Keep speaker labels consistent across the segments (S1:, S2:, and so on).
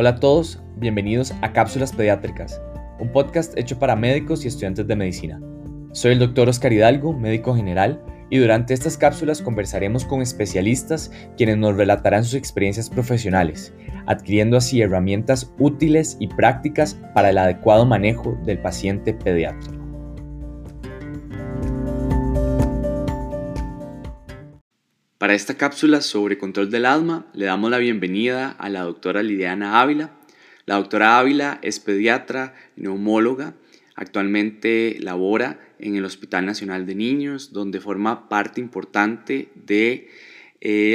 S1: Hola a todos, bienvenidos a Cápsulas Pediátricas, un podcast hecho para médicos y estudiantes de medicina. Soy el doctor Oscar Hidalgo, médico general, y durante estas cápsulas conversaremos con especialistas quienes nos relatarán sus experiencias profesionales, adquiriendo así herramientas útiles y prácticas para el adecuado manejo del paciente pediátrico. Para esta cápsula sobre control del asma le damos la bienvenida a la doctora Lidiana Ávila. La doctora Ávila es pediatra, neumóloga, actualmente labora en el Hospital Nacional de Niños, donde forma parte importante de,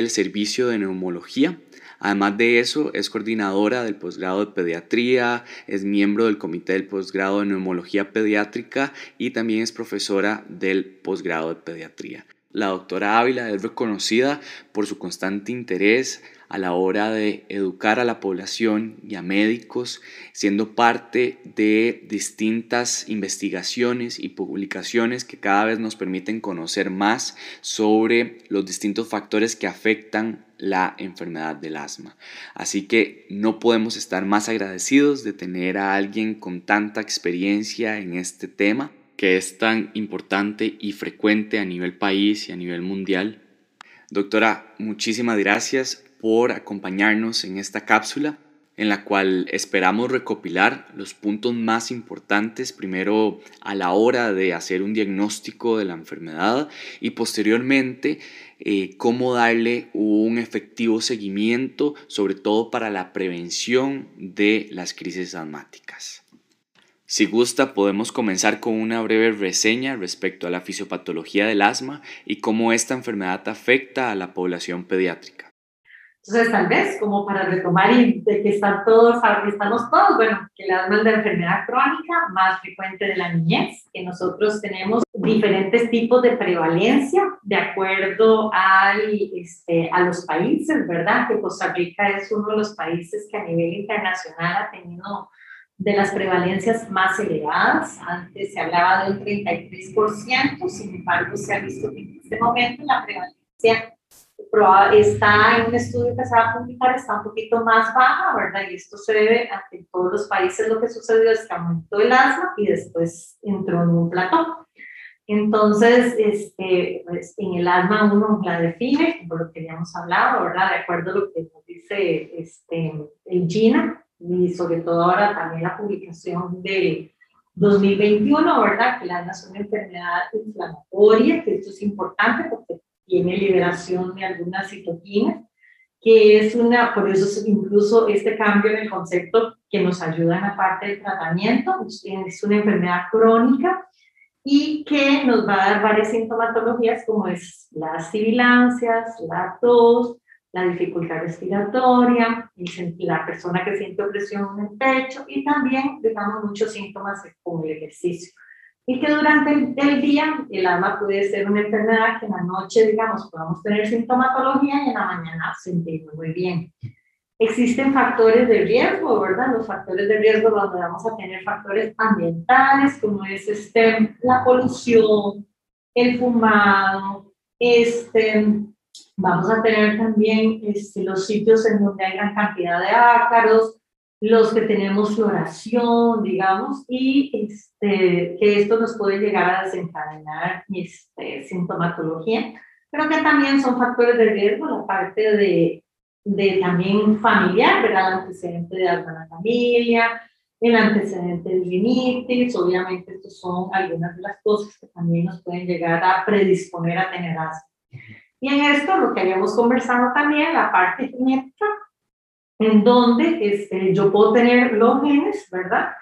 S1: servicio de neumología. Además de eso, es coordinadora del posgrado de pediatría, es miembro del comité del posgrado de neumología pediátrica y también es profesora del posgrado de pediatría. La doctora Ávila es reconocida por su constante interés a la hora de educar a la población y a médicos, siendo parte de distintas investigaciones y publicaciones que cada vez nos permiten conocer más sobre los distintos factores que afectan la enfermedad del asma. Así que no podemos estar más agradecidos de tener a alguien con tanta experiencia en este tema que es tan importante y frecuente a nivel país y a nivel mundial. Doctora, muchísimas gracias por acompañarnos en esta cápsula en la cual esperamos recopilar los puntos más importantes primero a la hora de hacer un diagnóstico de la enfermedad y posteriormente eh, cómo darle un efectivo seguimiento, sobre todo para la prevención de las crisis asmáticas. Si gusta, podemos comenzar con una breve reseña respecto a la fisiopatología del asma y cómo esta enfermedad afecta a la población pediátrica.
S2: Entonces, tal vez, como para retomar y de que están todos, estamos todos, bueno, que el asma es la enfermedad crónica más frecuente de la niñez, que nosotros tenemos diferentes tipos de prevalencia de acuerdo al, este, a los países, ¿verdad? Que Costa Rica es uno de los países que a nivel internacional ha tenido de las prevalencias más elevadas. Antes se hablaba del 33%, sin embargo se ha visto que en este momento la prevalencia está en un estudio que se va a publicar, está un poquito más baja, ¿verdad? Y esto se debe a que en todos los países lo que sucedió es que aumentó el asma y después entró en un plató. Entonces, este, pues, en el asma uno la define, por lo que ya hemos hablado, ¿verdad? De acuerdo a lo que nos dice este, GINA, y sobre todo ahora también la publicación de 2021, ¿verdad? Que la es una enfermedad inflamatoria, que esto es importante porque tiene liberación de algunas citoquinas, que es una, por eso incluso este cambio en el concepto que nos ayuda en la parte del tratamiento, es una enfermedad crónica y que nos va a dar varias sintomatologías como es las sibilancias, la tos, la dificultad respiratoria, la persona que siente opresión en el pecho y también, digamos, muchos síntomas como el ejercicio. Y que durante el, día el asma puede ser una enfermedad que en la noche, digamos, podamos tener sintomatología y en la mañana sentirnos muy bien. Existen factores de riesgo, ¿verdad? Los factores de riesgo donde vamos a tener factores ambientales, como es este, la polución, el fumado, este, Vamos a tener también este, los sitios en donde hay gran cantidad de ácaros, los que tenemos floración, digamos, y este, que esto nos puede llegar a desencadenar este, sintomatología, pero que también son factores de riesgo, la parte de, de también familiar, ¿verdad? El antecedente de alguna familia, el antecedente de rinitis, obviamente estos son algunas de las cosas que también nos pueden llegar a predisponer a tener asma. Y en esto, lo que habíamos conversado también, la parte genética, en donde este, yo puedo tener los genes, ¿verdad?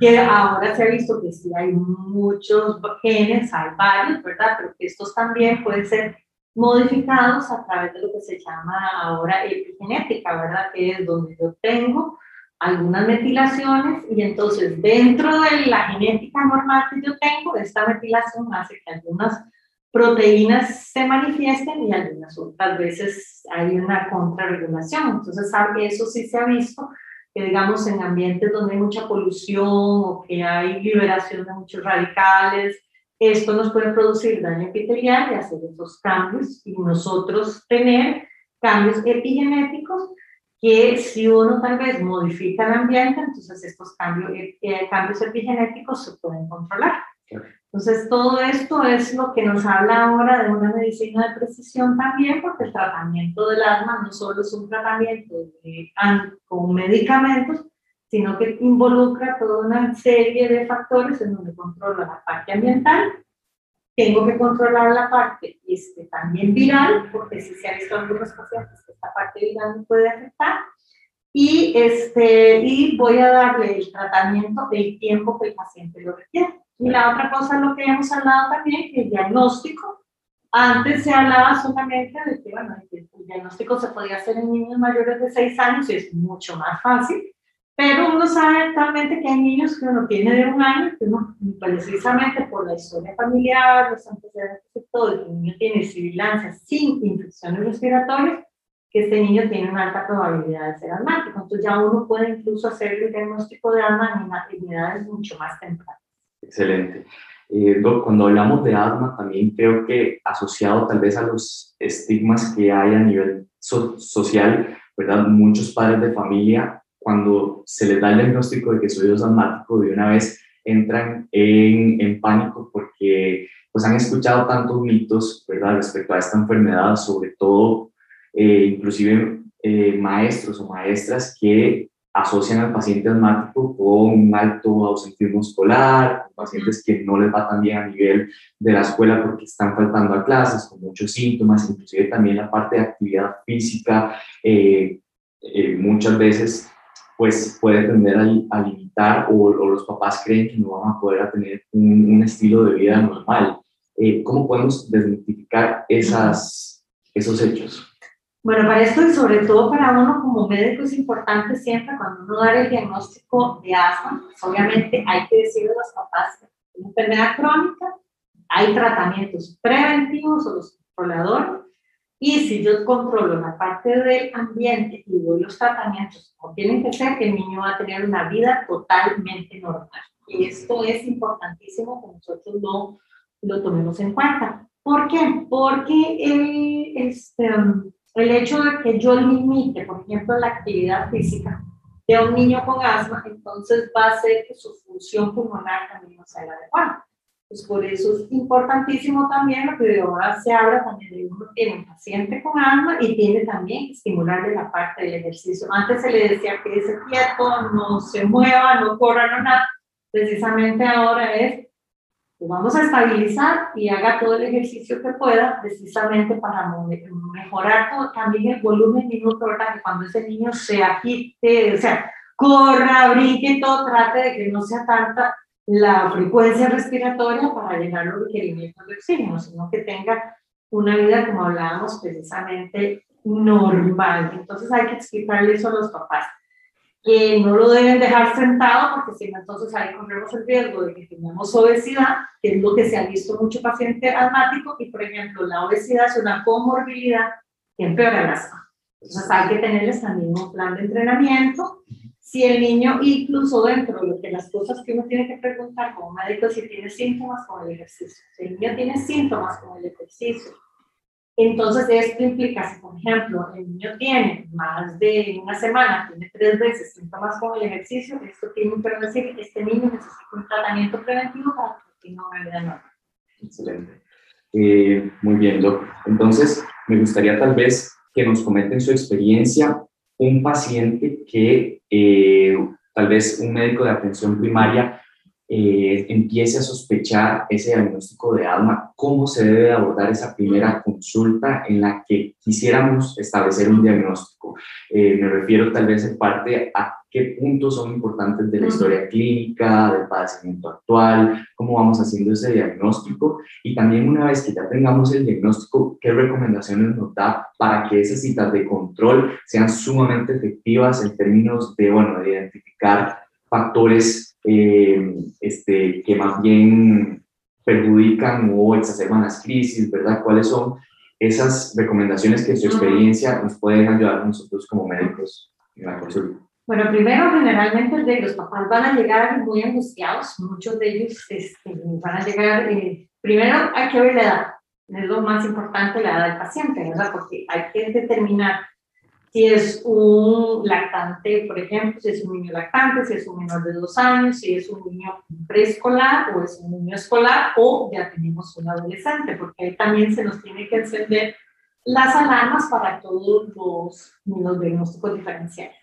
S2: Que ahora se ha visto que sí hay muchos genes, hay varios, ¿verdad? Pero que estos también pueden ser modificados a través de lo que se llama ahora epigenética, ¿verdad? Que es donde yo tengo algunas metilaciones y entonces dentro de la genética normal que yo tengo, esta metilación hace que algunas proteínas se manifiesten y algunas otras veces hay una contrarregulación. Entonces, eso sí se ha visto, que digamos en ambientes donde hay mucha polución o que hay liberación de muchos radicales, esto nos puede producir daño epitelial y hacer esos cambios y nosotros tener cambios epigenéticos que si uno tal vez modifica el ambiente, entonces estos cambios, eh, cambios epigenéticos se pueden controlar. Entonces, todo esto es lo que nos habla ahora de una medicina de precisión también, porque el tratamiento del asma no solo es un tratamiento con medicamentos, sino que involucra toda una serie de factores en donde controla la parte ambiental, tengo que controlar la parte este, también viral, porque si se ha visto algunos pacientes que esta parte viral me puede afectar, y, este, y voy a darle el tratamiento del tiempo que el paciente lo requiere. Y la otra cosa, lo que hemos hablado también, que el diagnóstico. Antes se hablaba solamente de que, bueno, el diagnóstico se podía hacer en niños mayores de 6 años y es mucho más fácil, pero uno sabe actualmente que hay niños que uno tiene de un año, que uno, precisamente por la historia familiar, los antecedentes de todo, el niño tiene sibilancia sin infecciones respiratorias, que este niño tiene una alta probabilidad de ser asmático. Entonces ya uno puede incluso hacer el diagnóstico de asma en edades mucho más tempranas.
S1: Excelente. Eh, cuando hablamos de asma, también creo que asociado tal vez a los estigmas que hay a nivel social, ¿verdad? Muchos padres de familia, cuando se les da el diagnóstico de que soy asmático, de una vez entran en, en pánico porque pues han escuchado tantos mitos, ¿verdad? Respecto a esta enfermedad, sobre todo, eh, inclusive eh, maestros o maestras que asocian al paciente asmático con un alto ausentismo escolar, con pacientes que no les va tan bien a nivel de la escuela porque están faltando a clases, con muchos síntomas, inclusive también la parte de actividad física, eh, eh, muchas veces pues puede tender a, limitar o, los papás creen que no van a poder tener un, estilo de vida normal. Eh, ¿Cómo podemos desmitificar esas, esos hechos?
S2: Bueno, para esto y sobre todo para uno como médico es importante siempre cuando uno da el diagnóstico de asma, pues obviamente hay que decirle a los papás que es una enfermedad crónica, hay tratamientos preventivos o los controladores, y si yo controlo la parte del ambiente y doy los tratamientos como tienen que ser, el niño va a tener una vida totalmente normal. Y esto es importantísimo que nosotros no lo tomemos en cuenta. ¿Por qué? Porque el, este, el hecho de que yo limite, por ejemplo, la actividad física de un niño con asma, entonces va a hacer que su función pulmonar también no sea la adecuada. Pues por eso es importantísimo también lo que ahora se habla también de uno tiene un paciente con asma y tiene también que estimularle la parte del ejercicio. Antes se le decía que quieto, no se mueva, no corra, no nada. Precisamente ahora es pues vamos a estabilizar y haga todo el ejercicio que pueda precisamente para mejorar todo, también el volumen minuto, ¿verdad? Que cuando ese niño se agite, o sea, corra, brinque, todo, trate de que no sea tanta la frecuencia respiratoria para llegar a los requerimientos de oxígeno, sino que tenga una vida, como hablábamos, precisamente normal. Entonces hay que explicarle eso a los papás que no lo deben dejar sentado porque si no, entonces ahí corremos el riesgo de que tengamos obesidad, que es lo que se ha visto mucho paciente asmático, y por ejemplo, la obesidad es una comorbilidad que empeora el asma. Entonces hay que tenerles también un plan de entrenamiento. Si el niño, incluso dentro de las cosas que uno tiene que preguntar como médico, si tiene síntomas con el ejercicio. Si el niño tiene síntomas con el ejercicio, entonces, esto implica, si por ejemplo el niño tiene más de una semana, tiene tres veces síntomas con el ejercicio, esto tiene que decir que este niño necesita un tratamiento preventivo para que tenga una vida normal.
S1: Excelente. Eh, muy bien, Doc. Entonces, me gustaría tal vez que nos comenten su experiencia un paciente que eh, tal vez un médico de atención primaria eh, empiece a sospechar ese diagnóstico de asma, cómo se debe abordar esa primera consulta en la que quisiéramos establecer un diagnóstico. Eh, me refiero tal vez en parte a qué puntos son importantes de la historia clínica, del padecimiento actual, cómo vamos haciendo ese diagnóstico y también una vez que ya tengamos el diagnóstico, qué recomendaciones nos da para que esas citas de control sean sumamente efectivas en términos de, bueno, de identificar factores eh, este, que más bien perjudican o exacerban las crisis, ¿verdad? ¿Cuáles son esas recomendaciones que su experiencia nos pueden ayudar a nosotros como médicos en la consulta?
S2: Bueno, primero, generalmente los papás van a llegar muy angustiados, muchos de ellos este, van a llegar, eh, primero hay que ver la edad, es lo más importante la edad del paciente, ¿verdad? Porque hay que determinar si es un lactante, por ejemplo, si es un niño lactante, si es un menor de dos años, si es un niño preescolar o es un niño escolar o ya tenemos un adolescente, porque ahí también se nos tiene que encender las alarmas para todos los, los diagnósticos diferenciales.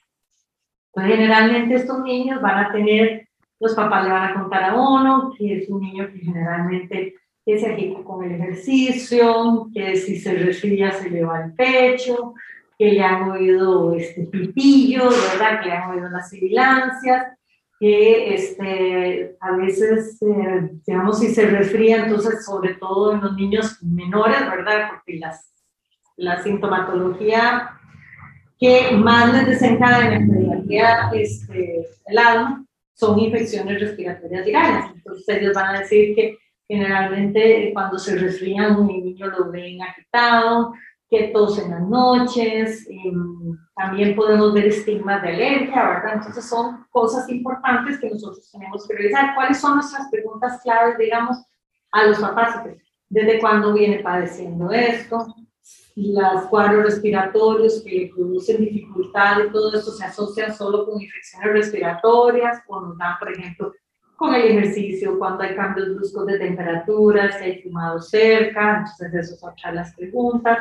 S2: Entonces, generalmente estos niños van a tener, los papás le van a contar a uno que es un niño que generalmente que se agita con el ejercicio, que si se resfría se le va el pecho, que le han oído este, pitillos, ¿verdad? Que le han oído las sibilancias, que este, a veces, eh, digamos, si se resfría, entonces, sobre todo en los niños menores, ¿verdad? Porque las, la sintomatología que más les desencadena en pediatría este, el asma son infecciones respiratorias virales. Entonces, ellos van a decir que generalmente cuando se resfrían, un niño lo ven agitado, que tos en las noches, también podemos ver estigmas de alergia, ¿verdad? Entonces son cosas importantes que nosotros tenemos que revisar. ¿Cuáles son nuestras preguntas claves, digamos, a los papás? ¿Desde cuándo viene padeciendo esto? Los cuadros respiratorios que le producen dificultad y todo esto se asocia solo con infecciones respiratorias o nos dan, por ejemplo, con el ejercicio, cuando hay cambios bruscos de temperatura, si hay fumado cerca, entonces eso son las preguntas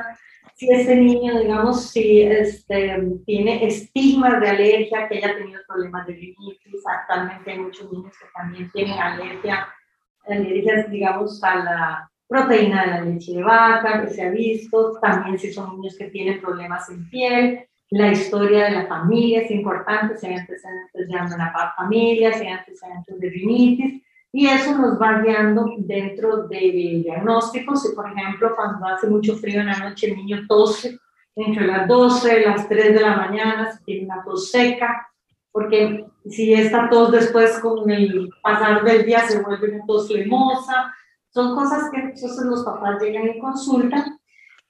S2: si ese niño, digamos, si este, tiene estigmas de alergia, que haya tenido problemas de rinitis, actualmente hay muchos niños que también tienen alergia, alergias, digamos, a la proteína de la leche de vaca, que se ha visto, también si son niños que tienen problemas en piel, la historia de la familia es importante, si hay antecedentes de una familia, si hay antecedentes de rinitis, y eso nos va guiando dentro del diagnóstico. Si, por ejemplo, cuando hace mucho frío en la noche, el niño tose entre las 12 y las 3 de la mañana, si tiene una tos seca, porque si esta tos después con el pasar del día se vuelve una tos flemosa, son cosas que entonces los papás llegan y consultan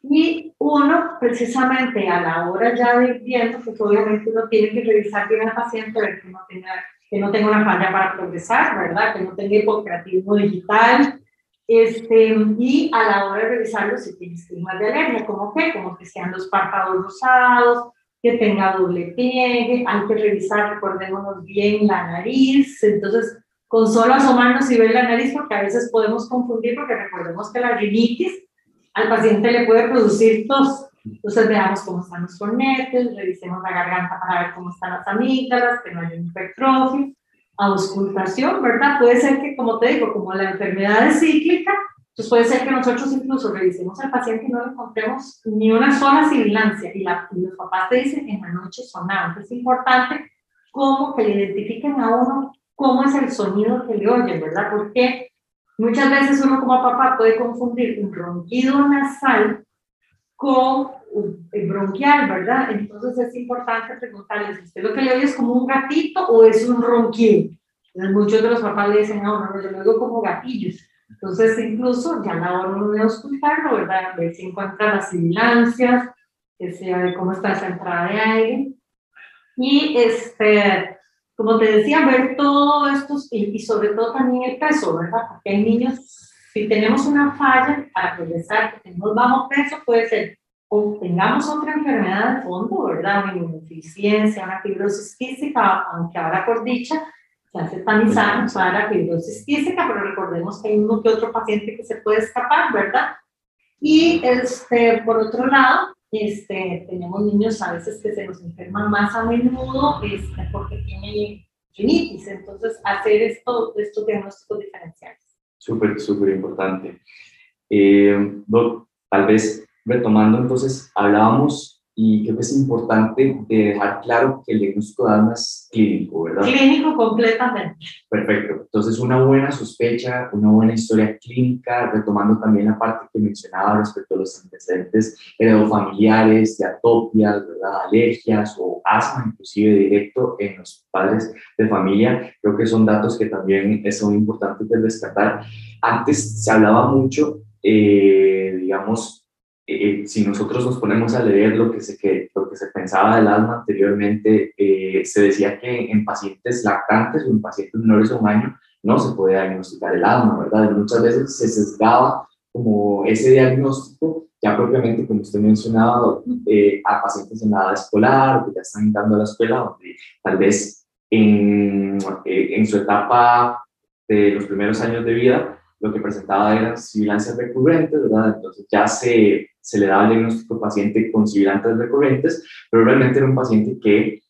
S2: y uno precisamente a la hora ya de viendo, pues obviamente uno tiene que revisar bien al paciente, ver que no tenga que no tenga una falla para progresar, ¿verdad? Que no tenga hipocreatismo digital. Este, y a la hora de revisarlo, si tiene estigmas de alergia, como que, como que sean los párpados rosados, que tenga doble pliegue, hay que revisar, recordémonos bien, la nariz. Entonces, con solo asomarnos y ver la nariz, porque a veces podemos confundir, porque recordemos que la rinitis al paciente le puede producir tos. Entonces veamos cómo están los cornetes, revisemos la garganta para ver cómo están las amígdalas, que no hay hipertrofia, auscultación, ¿verdad? Puede ser que, como te digo, como la enfermedad es cíclica, entonces puede ser que nosotros incluso revisemos al paciente y no le encontremos ni una sola sibilancia y, la, y los papás te dicen en la noche sonaba. Es importante cómo que le identifiquen a uno cómo es el sonido que le oyen, ¿verdad? Porque muchas veces uno como papá puede confundir un ronquido nasal con bronquial, ¿verdad? Entonces es importante preguntarles, ¿usted lo que le oye es como un gatito o es un ronquido? Muchos de los papás le dicen, no, no, yo lo oigo como gatillos. Entonces incluso ya la hora de auscultarlo, ¿verdad? Ver si encuentra las sibilancias, que sea de cómo está esa entrada de aire. Y este, como te decía, ver todo esto y sobre todo también el peso, ¿verdad? Porque hay niños si tenemos una falla para progresar, que tenemos bajo peso, puede ser o tengamos otra enfermedad de fondo, ¿verdad? Una inmunodeficiencia, una fibrosis quística, aunque ahora por dicha se hace tamizar para la fibrosis quística, pero recordemos que hay uno que otro paciente que se puede escapar, ¿verdad? Y este, por otro lado, este, tenemos niños a veces que se nos enferman más a menudo este, porque tienen rinitis, entonces hacer esto, estos diagnósticos diferenciales
S1: súper, súper importante. Eh, tal vez retomando entonces, hablábamos y creo que es importante de dejar claro que el diagnóstico de asma es clínico, ¿verdad?
S2: Clínico completamente.
S1: Perfecto. Entonces, una buena sospecha, una buena historia clínica, retomando también la parte que mencionaba respecto a los antecedentes heredofamiliares, de atopias, ¿verdad? alergias o asma, inclusive directo en los padres de familia. Creo que son datos que también son importantes de rescatar. Antes se hablaba mucho, eh, digamos, eh, si nosotros nos ponemos a leer lo que se, que, lo que se pensaba del asma anteriormente, eh, se decía que en pacientes lactantes o en pacientes menores de un año no se podía diagnosticar el asma, ¿verdad? muchas veces se sesgaba como ese diagnóstico, ya propiamente, como usted mencionaba, eh, a pacientes en la edad escolar, que ya están entrando a la escuela, donde tal vez en, eh, en su etapa de los primeros años de vida, lo que presentaba eran sibilancias recurrentes, ¿verdad? Entonces ya se, se le daba el diagnóstico al paciente con sibilancias recurrentes, pero realmente era un paciente que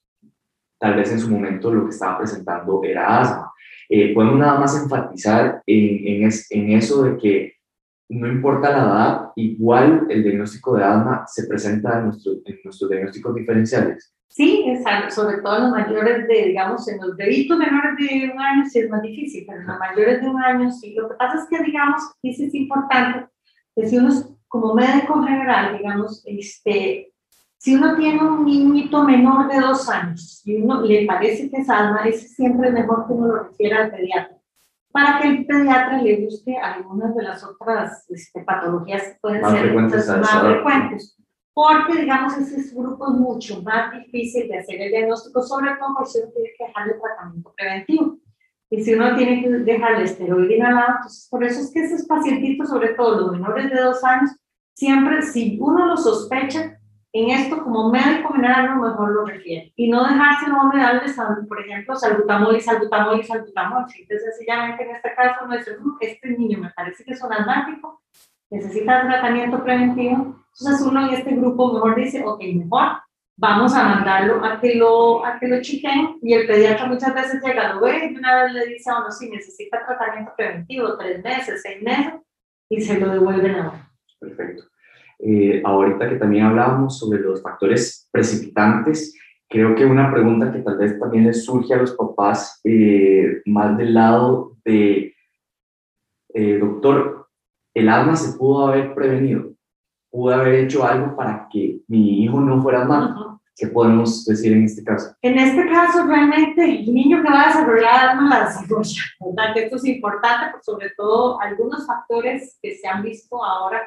S1: tal vez en su momento lo que estaba presentando era asma. Eh, podemos nada más enfatizar en, en, en, eso de que no importa la edad, igual el diagnóstico de asma se presenta en, nuestro, en nuestros diagnósticos diferenciales.
S2: Sí, exacto, sobre todo en los mayores de, digamos, en los bebitos menores de un año sí es más difícil, pero en los mayores de un año sí. Lo que pasa es que, digamos, sí es importante que si uno como médico general, digamos, este, si uno tiene un niñito menor de dos años y uno le parece que es asma, es siempre mejor que uno lo refiera al pediatra, para que el pediatra le busque algunas de las otras este, patologías que pueden ser frecuentes, más frecuentes. Porque, digamos, ese grupo es mucho más difícil de hacer el diagnóstico, sobre todo por si uno tiene que dejarle tratamiento preventivo. Y si uno tiene que dejarle esteroide inhalado, entonces por eso es que esos pacientitos, sobre todo los menores de dos años, siempre, si uno lo sospecha, en esto como médico general lo mejor lo refiere. Y no dejarse no me darle, por ejemplo, salbutamol y salbutamol y salbutamol. Entonces, sencillamente en este caso, no dice, este niño me parece que es un asmático, necesita tratamiento preventivo. Entonces uno en este grupo mejor dice, ok, mejor vamos a mandarlo a que lo, a que lo chiquen y el pediatra muchas veces llega, lo ve y una vez le dice a uno, si necesita tratamiento preventivo, tres meses, seis meses, y se lo devuelven a uno.
S1: Perfecto. Eh, ahorita que también hablábamos sobre los factores precipitantes, creo que una pregunta que tal vez también les surge a los papás, eh, más del lado de, eh, doctor, el asma se pudo haber prevenido, pudo haber hecho algo para que mi hijo no fuera asmático. ¿Qué podemos decir en este caso?
S2: En este caso, realmente, el niño que va a desarrollar asma la desarrolla, ¿verdad? Que esto es importante, por sobre todo algunos factores que se han visto ahora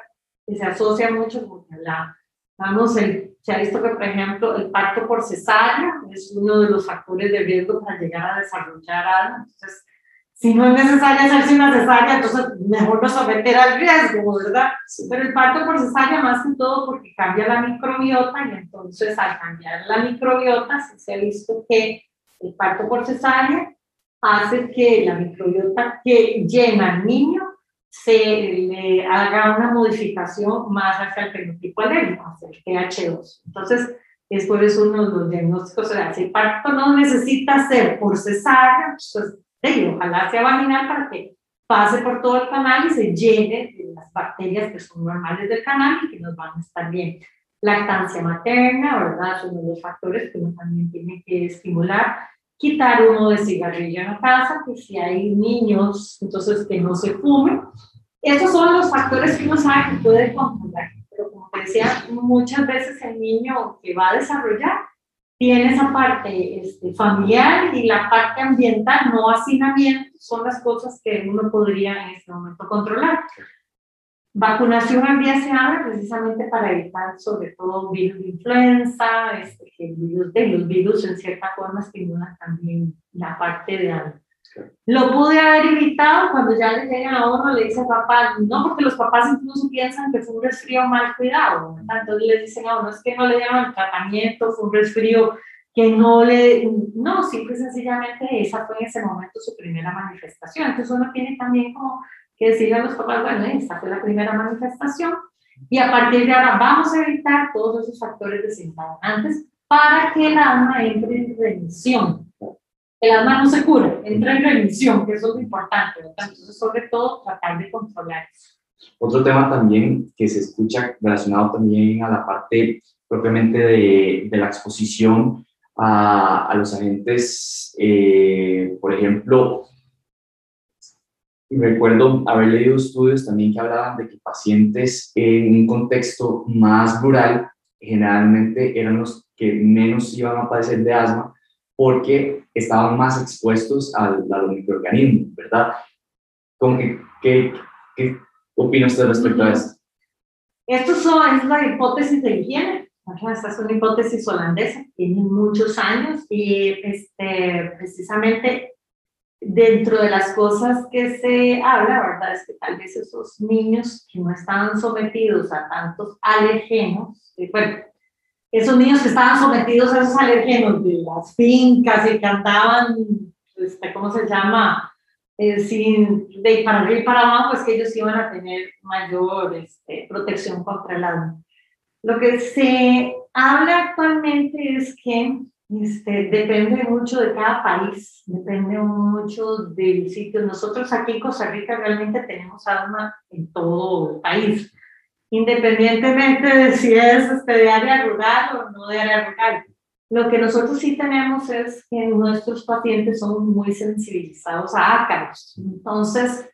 S2: que se asocia mucho con la, vamos, el, se ha visto que, por ejemplo, el parto por cesárea es uno de los factores de riesgo para llegar a desarrollar algo. Entonces, si no es necesario hacerse una cesárea, entonces mejor no someter al riesgo, ¿verdad? Pero el parto por cesárea más que todo porque cambia la microbiota y entonces al cambiar la microbiota se ha visto que el parto por cesárea hace que la microbiota que llena al niño se le haga una modificación más hacia el fenotipo alérgico, hacia el TH2. Entonces, es por eso uno de los diagnósticos, o si el parto no necesita ser por cesárea, pues ojalá sea vaginal para que pase por todo el canal y se llene de las bacterias que son normales del canal y que nos van a estar bien. Lactancia materna, ¿verdad? Son los factores que uno también tiene que estimular quitar uno de cigarrillo en la casa, que si hay niños, entonces que no se fumen. Esos son los factores que uno sabe que puede controlar. Pero como te decía, muchas veces el niño que va a desarrollar tiene esa parte este, familiar y la parte ambiental, no hacinamiento, son las cosas que uno podría en este momento controlar. Vacunación al día se abre precisamente para evitar sobre todo virus de influenza, este, que virus de los virus en cierta forma estimulan también la parte de algo. Lo pude haber evitado cuando ya le llegan a uno, le dice papá, no, porque los papás incluso piensan que fue un resfrío mal cuidado, entonces le dicen a uno, es que no le dieron tratamiento, fue un resfrío que no le, no, simple y sencillamente esa fue en ese momento su primera manifestación, entonces uno tiene también como que decirle a los papás, bueno, esta fue la primera manifestación y a partir de ahora vamos a evitar todos esos factores desencadenantes para que el alma entre en remisión. El alma no se cura, entra en remisión, que eso es lo importante. Entonces, sobre todo, tratar de controlar eso.
S1: Otro tema también que se escucha relacionado también a la parte propiamente de, de la exposición a, a los agentes, eh, por ejemplo, recuerdo haber leído estudios también que hablaban de que pacientes en un contexto más rural generalmente eran los que menos iban a padecer de asma porque estaban más expuestos a, los microorganismos, ¿verdad? ¿Qué, qué, qué opina usted respecto a esto?
S2: Esto es la hipótesis de higiene. Esta es una hipótesis holandesa, tiene muchos años y este, precisamente dentro de las cosas que se habla, ¿verdad? Es que tal vez esos niños que no estaban sometidos a tantos alergenos, eh, bueno, esos niños que estaban sometidos a esos alergenos de las fincas y que andaban, este, ¿cómo se llama? Eh, sin, de para arriba y para abajo, pues que ellos iban a tener mayor este, protección contra el asma. Lo que se habla actualmente es que este, depende mucho de cada país, depende mucho del sitio. Nosotros aquí en Costa Rica realmente tenemos asma en todo el país, independientemente de si es este, de área rural o no de área rural. Lo que nosotros sí tenemos es que nuestros pacientes son muy sensibilizados a ácaros. Entonces,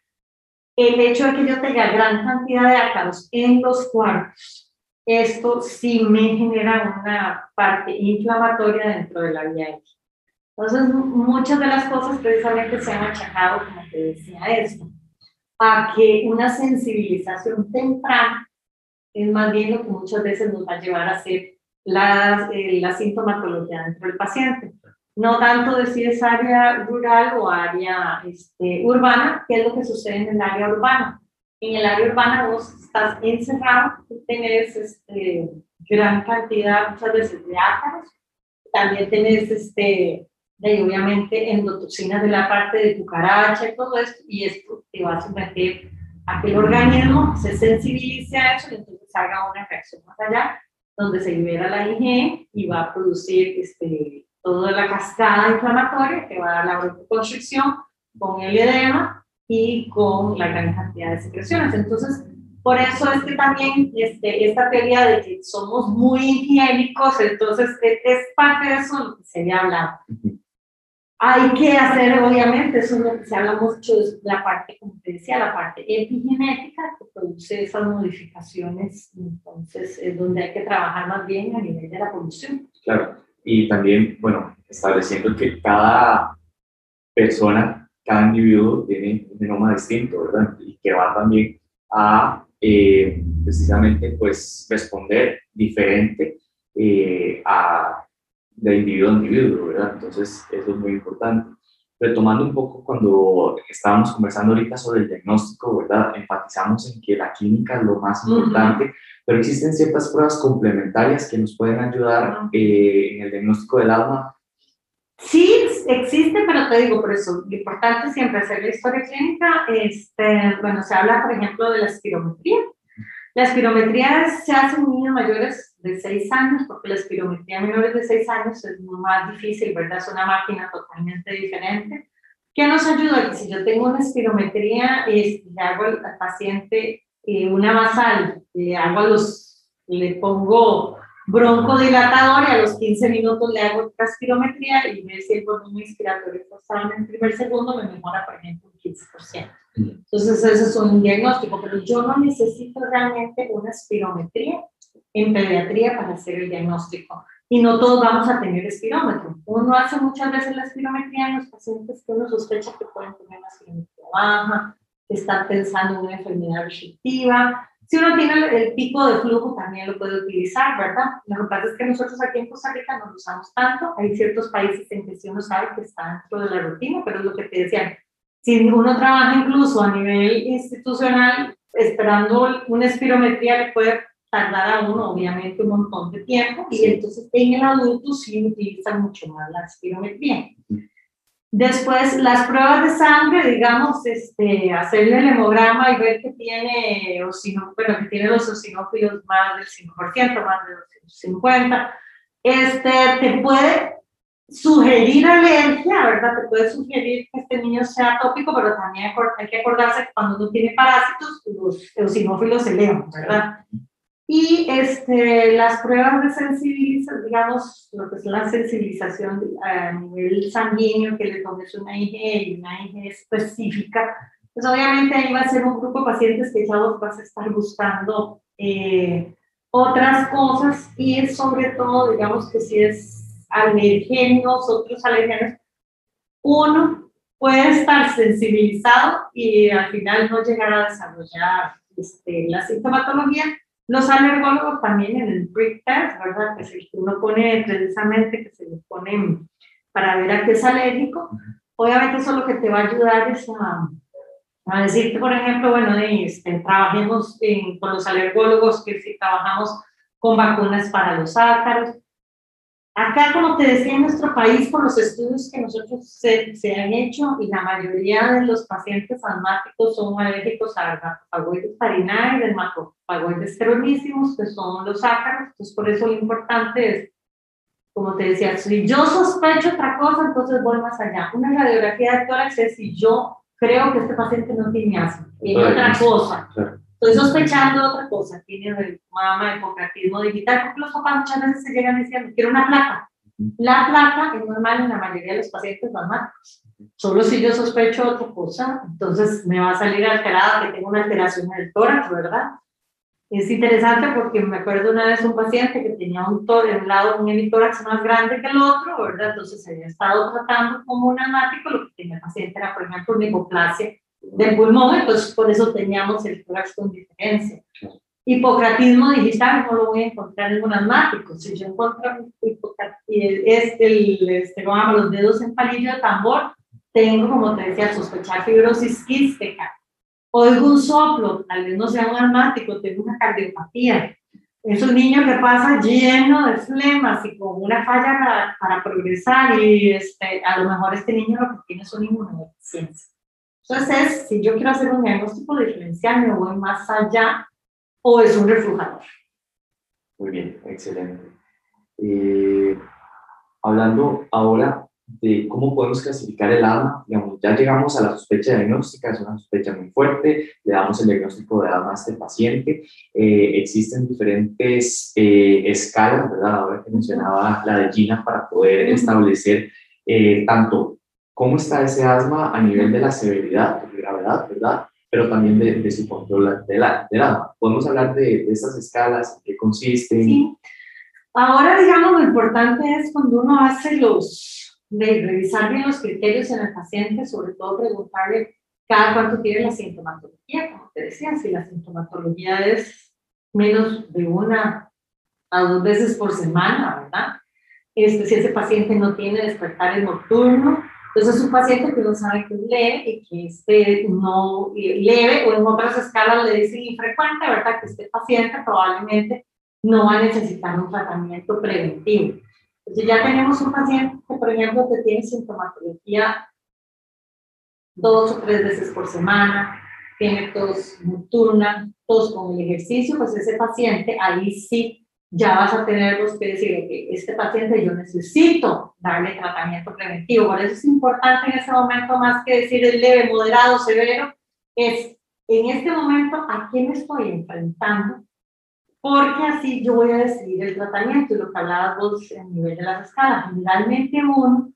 S2: el hecho de que yo tenga gran cantidad de ácaros en los cuartos esto sí me genera una parte inflamatoria dentro de la vía Entonces, muchas de las cosas precisamente se han achacado, como te decía esto, a que una sensibilización temprana es más bien lo que muchas veces nos va a llevar a hacer la, eh, la sintomatología dentro del paciente. No tanto de si es área rural o área este, urbana, que es lo que sucede en el área urbana en el área urbana vos estás encerrado, tenés este, gran cantidad muchas veces de ácaros, también tenés este, de, obviamente endotoxinas de la parte de cucaracha y todo esto, y esto te va a someter a que el organismo se sensibilice a eso y entonces haga una reacción más allá, donde se libera la IgE y va a producir este, toda la cascada inflamatoria que va a dar la broncoconstricción con el edema y con la gran cantidad de secreciones. Entonces, por eso es que también este, esta teoría de que somos muy higiénicos, entonces e, es, parte de eso lo que se había hablado. Hay que hacer, obviamente, eso es lo que se habla mucho, de la parte, como te decía, la parte epigenética que produce esas modificaciones, entonces es donde hay que trabajar más bien a nivel de la polución.
S1: Claro, y también, bueno, estableciendo que cada persona cada individuo tiene un genoma distinto, ¿verdad? Y que va también a eh, precisamente pues responder diferente eh, a, de individuo a individuo, ¿verdad? Entonces eso es muy importante. Retomando un poco cuando estábamos conversando ahorita sobre el diagnóstico, ¿verdad? Enfatizamos en que la química es lo más importante, pero existen ciertas pruebas complementarias que nos pueden ayudar eh, en el diagnóstico del alma
S2: Sí, existe, pero te digo, por eso, lo importante siempre hacer la historia clínica, este, bueno, se habla, por ejemplo, de la espirometría. La espirometría se hace en niños mayores de 6 años, porque la espirometría en menores de 6 años es más difícil, ¿verdad? Es una máquina totalmente diferente. ¿Qué nos ayuda? Si yo tengo una espirometría y hago al, paciente eh, una basal, le hago los, le pongo broncodilatador y a los 15 minutos le hago transpirometría y me si el volumen inspiratorio forzado en el primer segundo me mejora, por ejemplo, un 15%. Entonces, ese es un diagnóstico, pero yo no necesito realmente una espirometría en pediatría para hacer el diagnóstico. Y no todos vamos a tener espirómetro. Uno hace muchas veces la espirometría en los pacientes que uno sospecha que pueden tener una espirometría baja, que están pensando en una enfermedad restrictiva, si uno tiene el, pico de flujo, también lo puede utilizar, ¿verdad? Lo que pasa es que nosotros aquí en Costa Rica no lo usamos tanto. Hay ciertos países en que sí uno sabe que está dentro de la rutina, pero es lo que te decía. Si uno trabaja incluso a nivel institucional, esperando una espirometría le puede tardar a uno, obviamente, un montón de tiempo. Y entonces en el adulto sí utiliza mucho más la espirometría. Después, las pruebas de sangre, digamos, este, hacerle el hemograma y ver que tiene, bueno, que tiene los eosinófilos más del 5%, más del 50%, este, te puede sugerir alergia, ¿verdad? Te puede sugerir que este niño sea tópico, pero también hay que acordarse que cuando uno tiene parásitos, los eosinófilos se elevan, ¿verdad? Y este, las pruebas de sensibilización, digamos, lo que es la sensibilización a nivel sanguíneo, que le tomes una IgE y una IgE específica, pues obviamente ahí va a ser un grupo de pacientes que ya vos vas a estar buscando eh, otras cosas. Y sobre todo, digamos que si es alergénicos, otros alergenos, uno puede estar sensibilizado y al final no llegar a desarrollar este, la sintomatología, los alergólogos también en el prick test, ¿verdad? Que es el que uno pone precisamente, que se le pone para ver a qué es alérgico, obviamente eso lo que te va a ayudar es a, a decirte, por ejemplo, bueno, este, trabajemos con los alergólogos, que si trabajamos con vacunas para los ácaros, Acá, como te decía, en nuestro país, por los estudios que nosotros se, se han hecho, y la mayoría de los pacientes asmáticos son alérgicos a dermatofagoides parinae y dermatofagoides cromísimos, que son los ácaros. Entonces, por eso lo importante es, como te decía, si yo sospecho otra cosa, entonces voy más allá. Una radiografía de tórax es si yo creo que este paciente no tiene asma, tiene otra cosa. Estoy sospechando otra cosa, tiene el mama hipocratismo digital, porque los papás muchas veces se llegan diciendo, quiero una placa. La placa es normal en la mayoría de los pacientes normales. Solo si yo sospecho otra cosa, entonces me va a salir alterada que tengo una alteración en el tórax, ¿verdad? Es interesante porque me acuerdo una vez un paciente que tenía un tórax, un lado un hemitórax más grande que el otro, ¿verdad? Entonces se había estado tratando como un asmático, lo que tenía el paciente era, por ejemplo, una hipoplasia del pulmón, entonces por eso teníamos el tórax con diferencia. Hipocratismo digital no lo voy a encontrar en un asmático. Si yo encuentro este, el, este, los dedos en palillo de tambor, tengo, como te decía, sospechar fibrosis quística. Oigo un soplo, tal vez no sea un asmático, tengo una cardiopatía. Es un niño que pasa lleno de flemas y con una falla para, para progresar y este, a lo mejor este niño lo que tiene es una inmunodeficiencia. Entonces, si yo quiero hacer un diagnóstico diferencial, me voy más allá o es un reflujador.
S1: Muy bien, excelente. Eh, hablando ahora de cómo podemos clasificar el asma, digamos, ya llegamos a la sospecha diagnóstica, es una sospecha muy fuerte, le damos el diagnóstico de asma a este paciente. Eh, existen diferentes eh, escalas, ¿verdad? Ahora que mencionaba la de Gina, para poder establecer tanto cómo está ese asma a nivel de la severidad, de gravedad, ¿verdad? Pero también de, su control del, del asma. Podemos hablar de, de esas escalas, en qué consisten.
S2: Sí. Ahora, digamos, lo importante es cuando uno hace los, de revisar bien los criterios en el paciente, sobre todo preguntarle cada cuánto tiene la sintomatología, como te decía, si la sintomatología es menos de una a dos veces por semana, ¿verdad? Este, si ese paciente no tiene despertares nocturnos, entonces, es un paciente que no sabe que es leve y que este no leve o en otras escalas le dicen infrecuente, ¿verdad? Que este paciente probablemente no va a necesitar un tratamiento preventivo. Entonces, ya tenemos un paciente que, por ejemplo, que tiene sintomatología dos o tres veces por semana, tiene tos nocturna, tos con el ejercicio, pues ese paciente ahí sí ya vas a tener que decir que este paciente yo necesito darle tratamiento preventivo. Por eso es importante en ese momento, más que decir el leve, moderado, severo, es en este momento a quién estoy enfrentando, porque así yo voy a decidir el tratamiento y lo que hablabas vos en nivel de las escalas. Generalmente uno,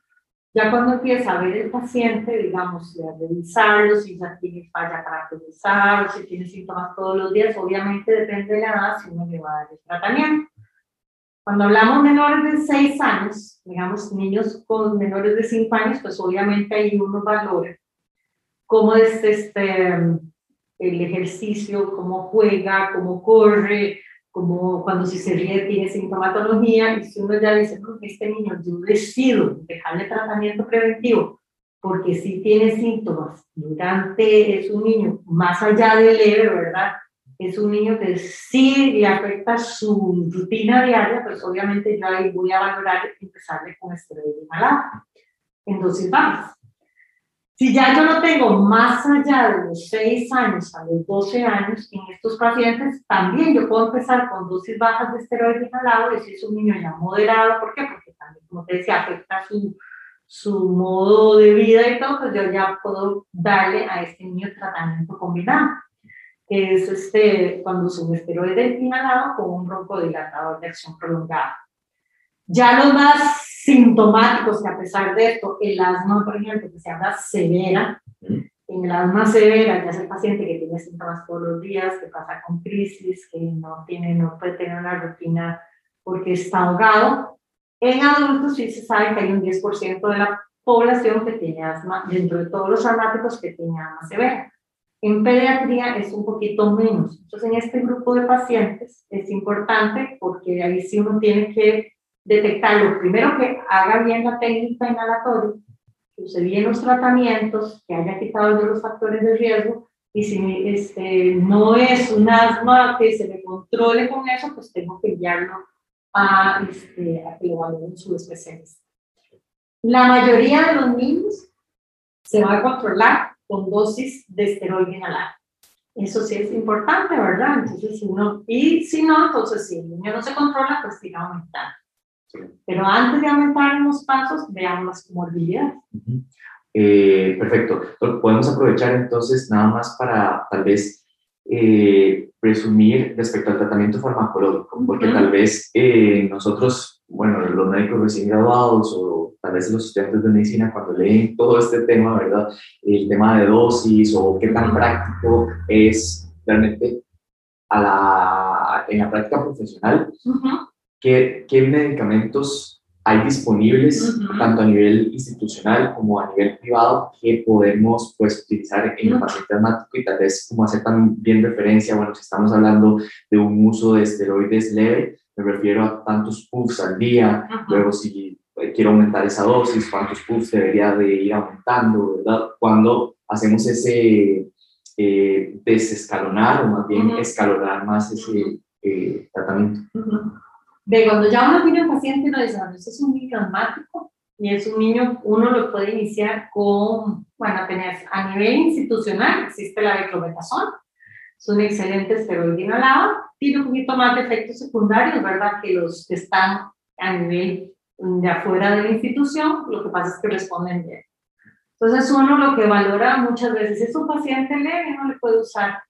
S2: ya cuando empieza a ver el paciente, digamos, a revisarlo, si ya tiene falla progresar o si tiene síntomas todos los días, obviamente depende de la edad si uno le va a dar el tratamiento. Cuando hablamos menores de 6 años, digamos niños con menores de 5 años, pues obviamente ahí uno valora cómo es este, el ejercicio, cómo juega, cómo corre, como cuando si se ríe tiene sintomatología, y si uno ya dice, que este niño yo decido dejarle tratamiento preventivo, porque si tiene síntomas durante, es un niño más allá de leve, ¿verdad? es un niño que sí le afecta su rutina diaria, pues obviamente yo ahí voy a valorar empezarle con esteroide inhalado en dosis bajas. Si ya yo lo tengo más allá de los 6 años a los 12 años, en estos pacientes también yo puedo empezar con dosis bajas de esteroide inhalado y si es un niño ya moderado, ¿por qué? Porque también, como te decía, afecta su, su modo de vida y todo, pues yo ya puedo darle a este niño tratamiento combinado que es este, cuando un esteroide inhalado con un broncodilatador de acción prolongada. Ya los más sintomáticos, que a pesar de esto, el asma, por ejemplo, que se llama severa, en el asma severa ya es el paciente que tiene síntomas todos los días, que pasa con crisis, que no, tiene, no puede tener una rutina porque está ahogado. En adultos sí se sabe que hay un 10% de la población que tiene asma, dentro de todos los asmáticos que tiene asma severa. En pediatría es un poquito menos. Entonces, en este grupo de pacientes es importante porque ahí sí uno tiene que detectarlo. Primero que haga bien la técnica inhalatoria, use bien los tratamientos, que haya quitado los factores de riesgo, y si este, no es un asma que se le controle con eso, pues tengo que enviarlo a, este, a que lo valoren su especialista. La mayoría de los niños se va a controlar con dosis de esteroide inhalado. Eso sí es importante, ¿verdad? Entonces, si uno, y si no, entonces si el niño no se controla, pues siga aumentando. Pero antes de aumentar los pasos, veamos las comorbilidades.
S1: Eh, perfecto. Podemos aprovechar entonces nada más para tal vez eh, presumir respecto al tratamiento farmacológico, porque tal vez eh, nosotros, bueno, los médicos recién graduados o tal vez los estudiantes de medicina cuando leen todo este tema, ¿verdad? El tema de dosis o qué tan práctico es realmente a la, en la práctica profesional, ¿qué, ¿qué medicamentos hay disponibles tanto a nivel institucional como a nivel privado que podemos pues utilizar en el paciente asmático y tal vez como hacer también referencia, bueno, si estamos hablando de un uso de esteroides leve, me refiero a tantos puffs al día, luego si quiero aumentar esa dosis, cuántos puffs debería de ir aumentando, ¿verdad? Cuando hacemos ese eh, desescalonar o más bien escalonar más ese eh, tratamiento
S2: de cuando ya uno tiene un paciente, uno dice, bueno, este es un niño asmático y es un niño, uno lo puede iniciar con, bueno, apenas a nivel institucional existe la beclometasona, es un excelente esteroide inhalado, tiene un poquito más de efectos secundarios, ¿verdad? Que los que están a nivel de afuera de la institución, lo que pasa es que responden bien. Entonces uno lo que valora muchas veces es un paciente leve, no le puede usar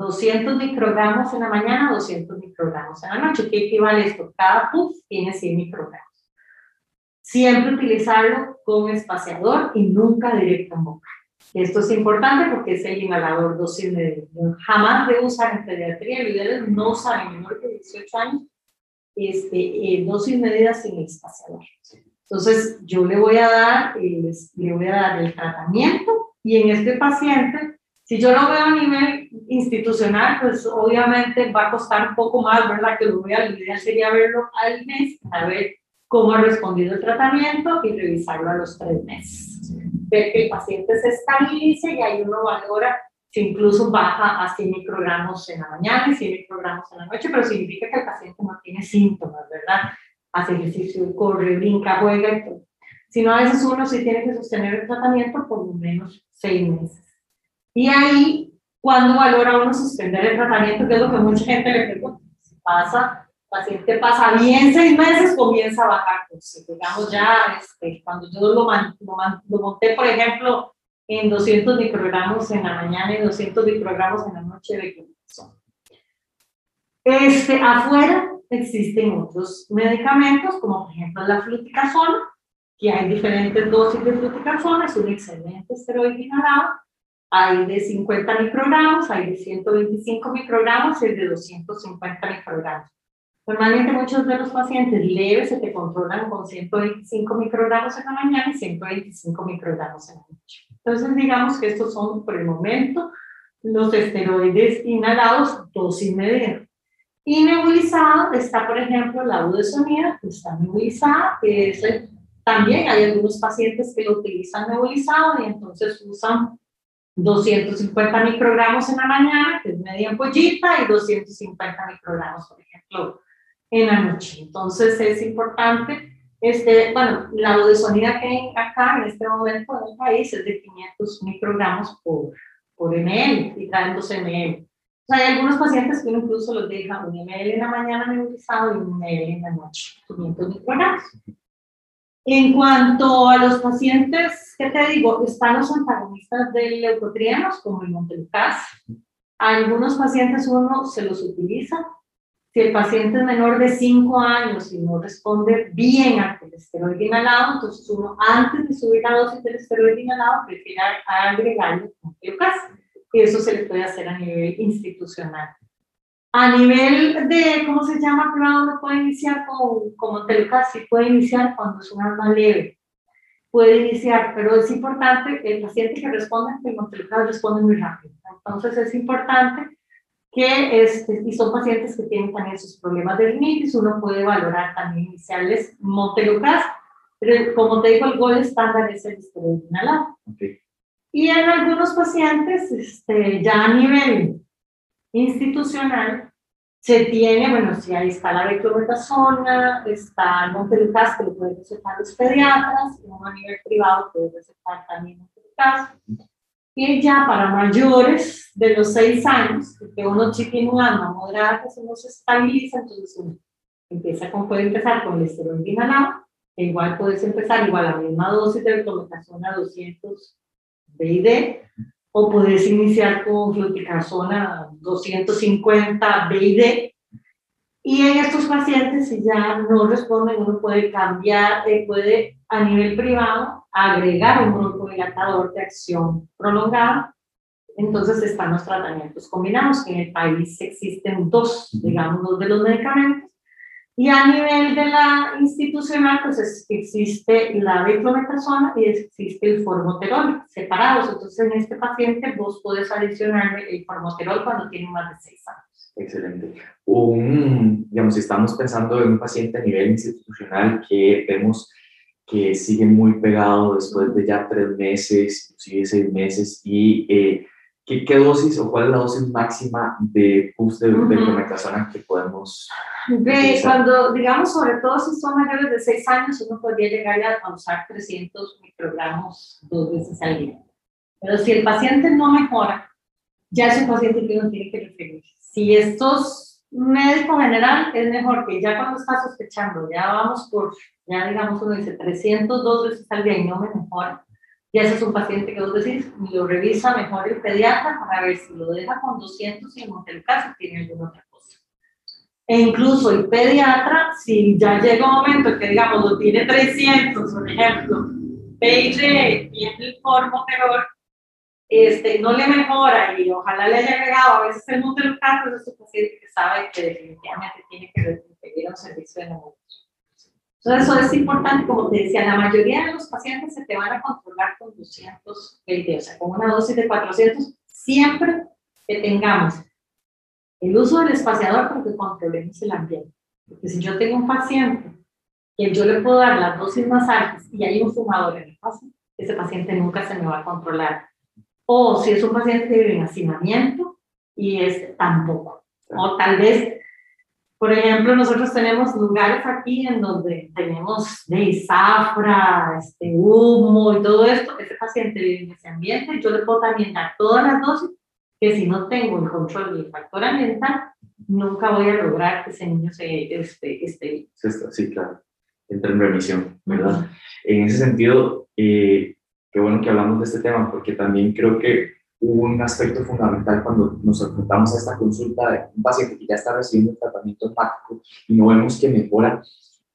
S2: 200 microgramos en la mañana, 200 microgramos en la noche. ¿Qué equivale esto? Cada puff tiene 100 microgramos. Siempre utilizarlo con espaciador y nunca directo en boca. Esto es importante porque es el inhalador dosis de Jamás de usar en pediatría, ideal no usar en menor de 18 años este, eh, dosis medidas sin espaciador. Entonces, yo le voy a dar, eh, le voy a dar el tratamiento y en este paciente si yo lo veo a nivel institucional, pues obviamente va a costar un poco más, ¿verdad? Que lo vea, ideal sería verlo al mes, a ver cómo ha respondido el tratamiento y revisarlo a los tres meses. Ver que el paciente se estabilice y ahí uno valora si incluso baja a 100 microgramos en la mañana y 100 microgramos en la noche, pero significa que el paciente no tiene síntomas, ¿verdad? Hace ejercicio, corre, brinca, juega y todo. Si no, a veces uno sí tiene que sostener el tratamiento por lo menos seis meses. Y ahí, cuando valora uno suspender el tratamiento, que es lo que mucha gente le pregunta, si pasa, el paciente pasa bien seis meses, comienza a bajar. Digamos ya, este, cuando yo lo, lo, monté, por ejemplo, en 200 microgramos en la mañana y 200 microgramos en la noche de Este, afuera existen otros medicamentos, como por ejemplo la fluticasona, que hay diferentes dosis de fluticasona, es un excelente esteroide inhalado, hay de 50 microgramos, hay de 125 microgramos y el de 250 microgramos. Normalmente muchos de los pacientes leves se te controlan con 125 microgramos en la mañana y 125 microgramos en la noche. Entonces digamos que estos son por el momento los esteroides inhalados dosis medida. Y nebulizado está, por ejemplo, la budesonida, que está nebulizada, es, también hay algunos pacientes que lo utilizan nebulizado y entonces usan 250 microgramos en la mañana, que es media ampollita, y 250 microgramos, por ejemplo, en la noche. Entonces es importante, este, bueno, la budesonida que hay acá en este momento en el país es de 500 microgramos por, por ml, y traen 12 ml. O sea, hay algunos pacientes que incluso los deja un ml en la mañana nebulizado y un ml en la noche, 500 microgramos. En cuanto a los pacientes, ¿qué te digo? Están los antagonistas del leucotrienos, como el montelukast. A algunos pacientes uno se los utiliza. Si el paciente es menor de 5 años y no responde bien al esteroide inhalado, entonces uno antes de subir la dosis del esteroide inhalado prefiere agregarle montelukast. Y eso se le puede hacer a nivel institucional. A nivel de, ¿cómo se llama? Privado no puede iniciar con, como telecas, sí puede iniciar cuando es un arma leve. Puede iniciar, pero es importante, el paciente que responde, el montelucas responde muy rápido. Entonces es importante que, este, y son pacientes que tienen también sus problemas de rinitis, uno puede valorar también iniciarles montelucas Pero como te digo, el gol estándar es el esteroide inhalado. Y en algunos pacientes, este, ya a nivel institucional, se tiene, bueno, si ahí está la beclometasona, está el montelukast, que lo pueden recetar los pediatras, a nivel privado puede recetar también montelukast. Y ya para mayores de los 6 años, que uno sí tiene un alma moderada, que uno se estabiliza, entonces uno empieza con, puede empezar con el esteroide inhalado, e igual puedes empezar igual a la misma dosis de beclometasona 200 BID, o puedes iniciar con fluticasona 250 BID. Y en estos pacientes, si ya no responden, uno puede cambiar, eh, puede a nivel privado agregar un bronco-dilatador de acción prolongada. Entonces están los tratamientos combinados, que en el país existen dos, digamos, dos de los medicamentos. Y a nivel de la institucional, pues existe la beclometasona y existe el formoterol separados. Entonces, en este paciente vos podés adicionar el formoterol cuando tiene más de 6 años.
S1: Excelente. Un, digamos, estamos pensando en un paciente a nivel institucional que vemos que sigue muy pegado después de ya tres meses, inclusive seis meses, y eh, ¿qué, ¿qué, dosis o cuál es la dosis máxima de pus de, uh -huh. que podemos
S2: de, cuando, digamos, sobre todo si son mayores de 6 años, uno podría llegar a usar 300 microgramos dos veces al día. Pero si el paciente no mejora, ya es un paciente que uno tiene que referir. Si estos médico general, es mejor que ya cuando está sospechando, ya vamos por, ya digamos, uno dice 300 dos veces al día y no me mejora, ya ese es un paciente que vos decís, lo revisa mejor el pediatra para ver si lo deja con 200 y en el caso tiene alguna otra e incluso el pediatra, si ya llega un momento que, digamos, lo tiene 300, por ejemplo, PID tiene el formoterol, este, no le mejora y ojalá le haya llegado a veces el caso, es un paciente que sabe que definitivamente tiene que requerir un servicio de neumología. Entonces, eso es importante, como te decía, la mayoría de los pacientes se te van a controlar con 220, o sea, con una dosis de 400, siempre que tengamos el uso del espaciador para que controlemos el ambiente. Porque si yo tengo un paciente que yo le puedo dar las dosis más altas y hay un fumador en el paciente, ese paciente nunca se me va a controlar. O si es un paciente que vive en hacinamiento y es tampoco. O tal vez, por ejemplo, nosotros tenemos lugares aquí en donde tenemos de zafra, este, humo y todo esto. Ese paciente vive en ese ambiente y yo le puedo también dar todas las dosis que si no tengo el control del factor ambiental, nunca voy a lograr que ese niño se esté, esté
S1: Sí, claro, entra en remisión, ¿verdad? En ese sentido, eh, qué bueno que hablamos de este tema, porque también creo que un aspecto fundamental cuando nos enfrentamos a esta consulta de un paciente que ya está recibiendo tratamiento hepático y no vemos que mejora.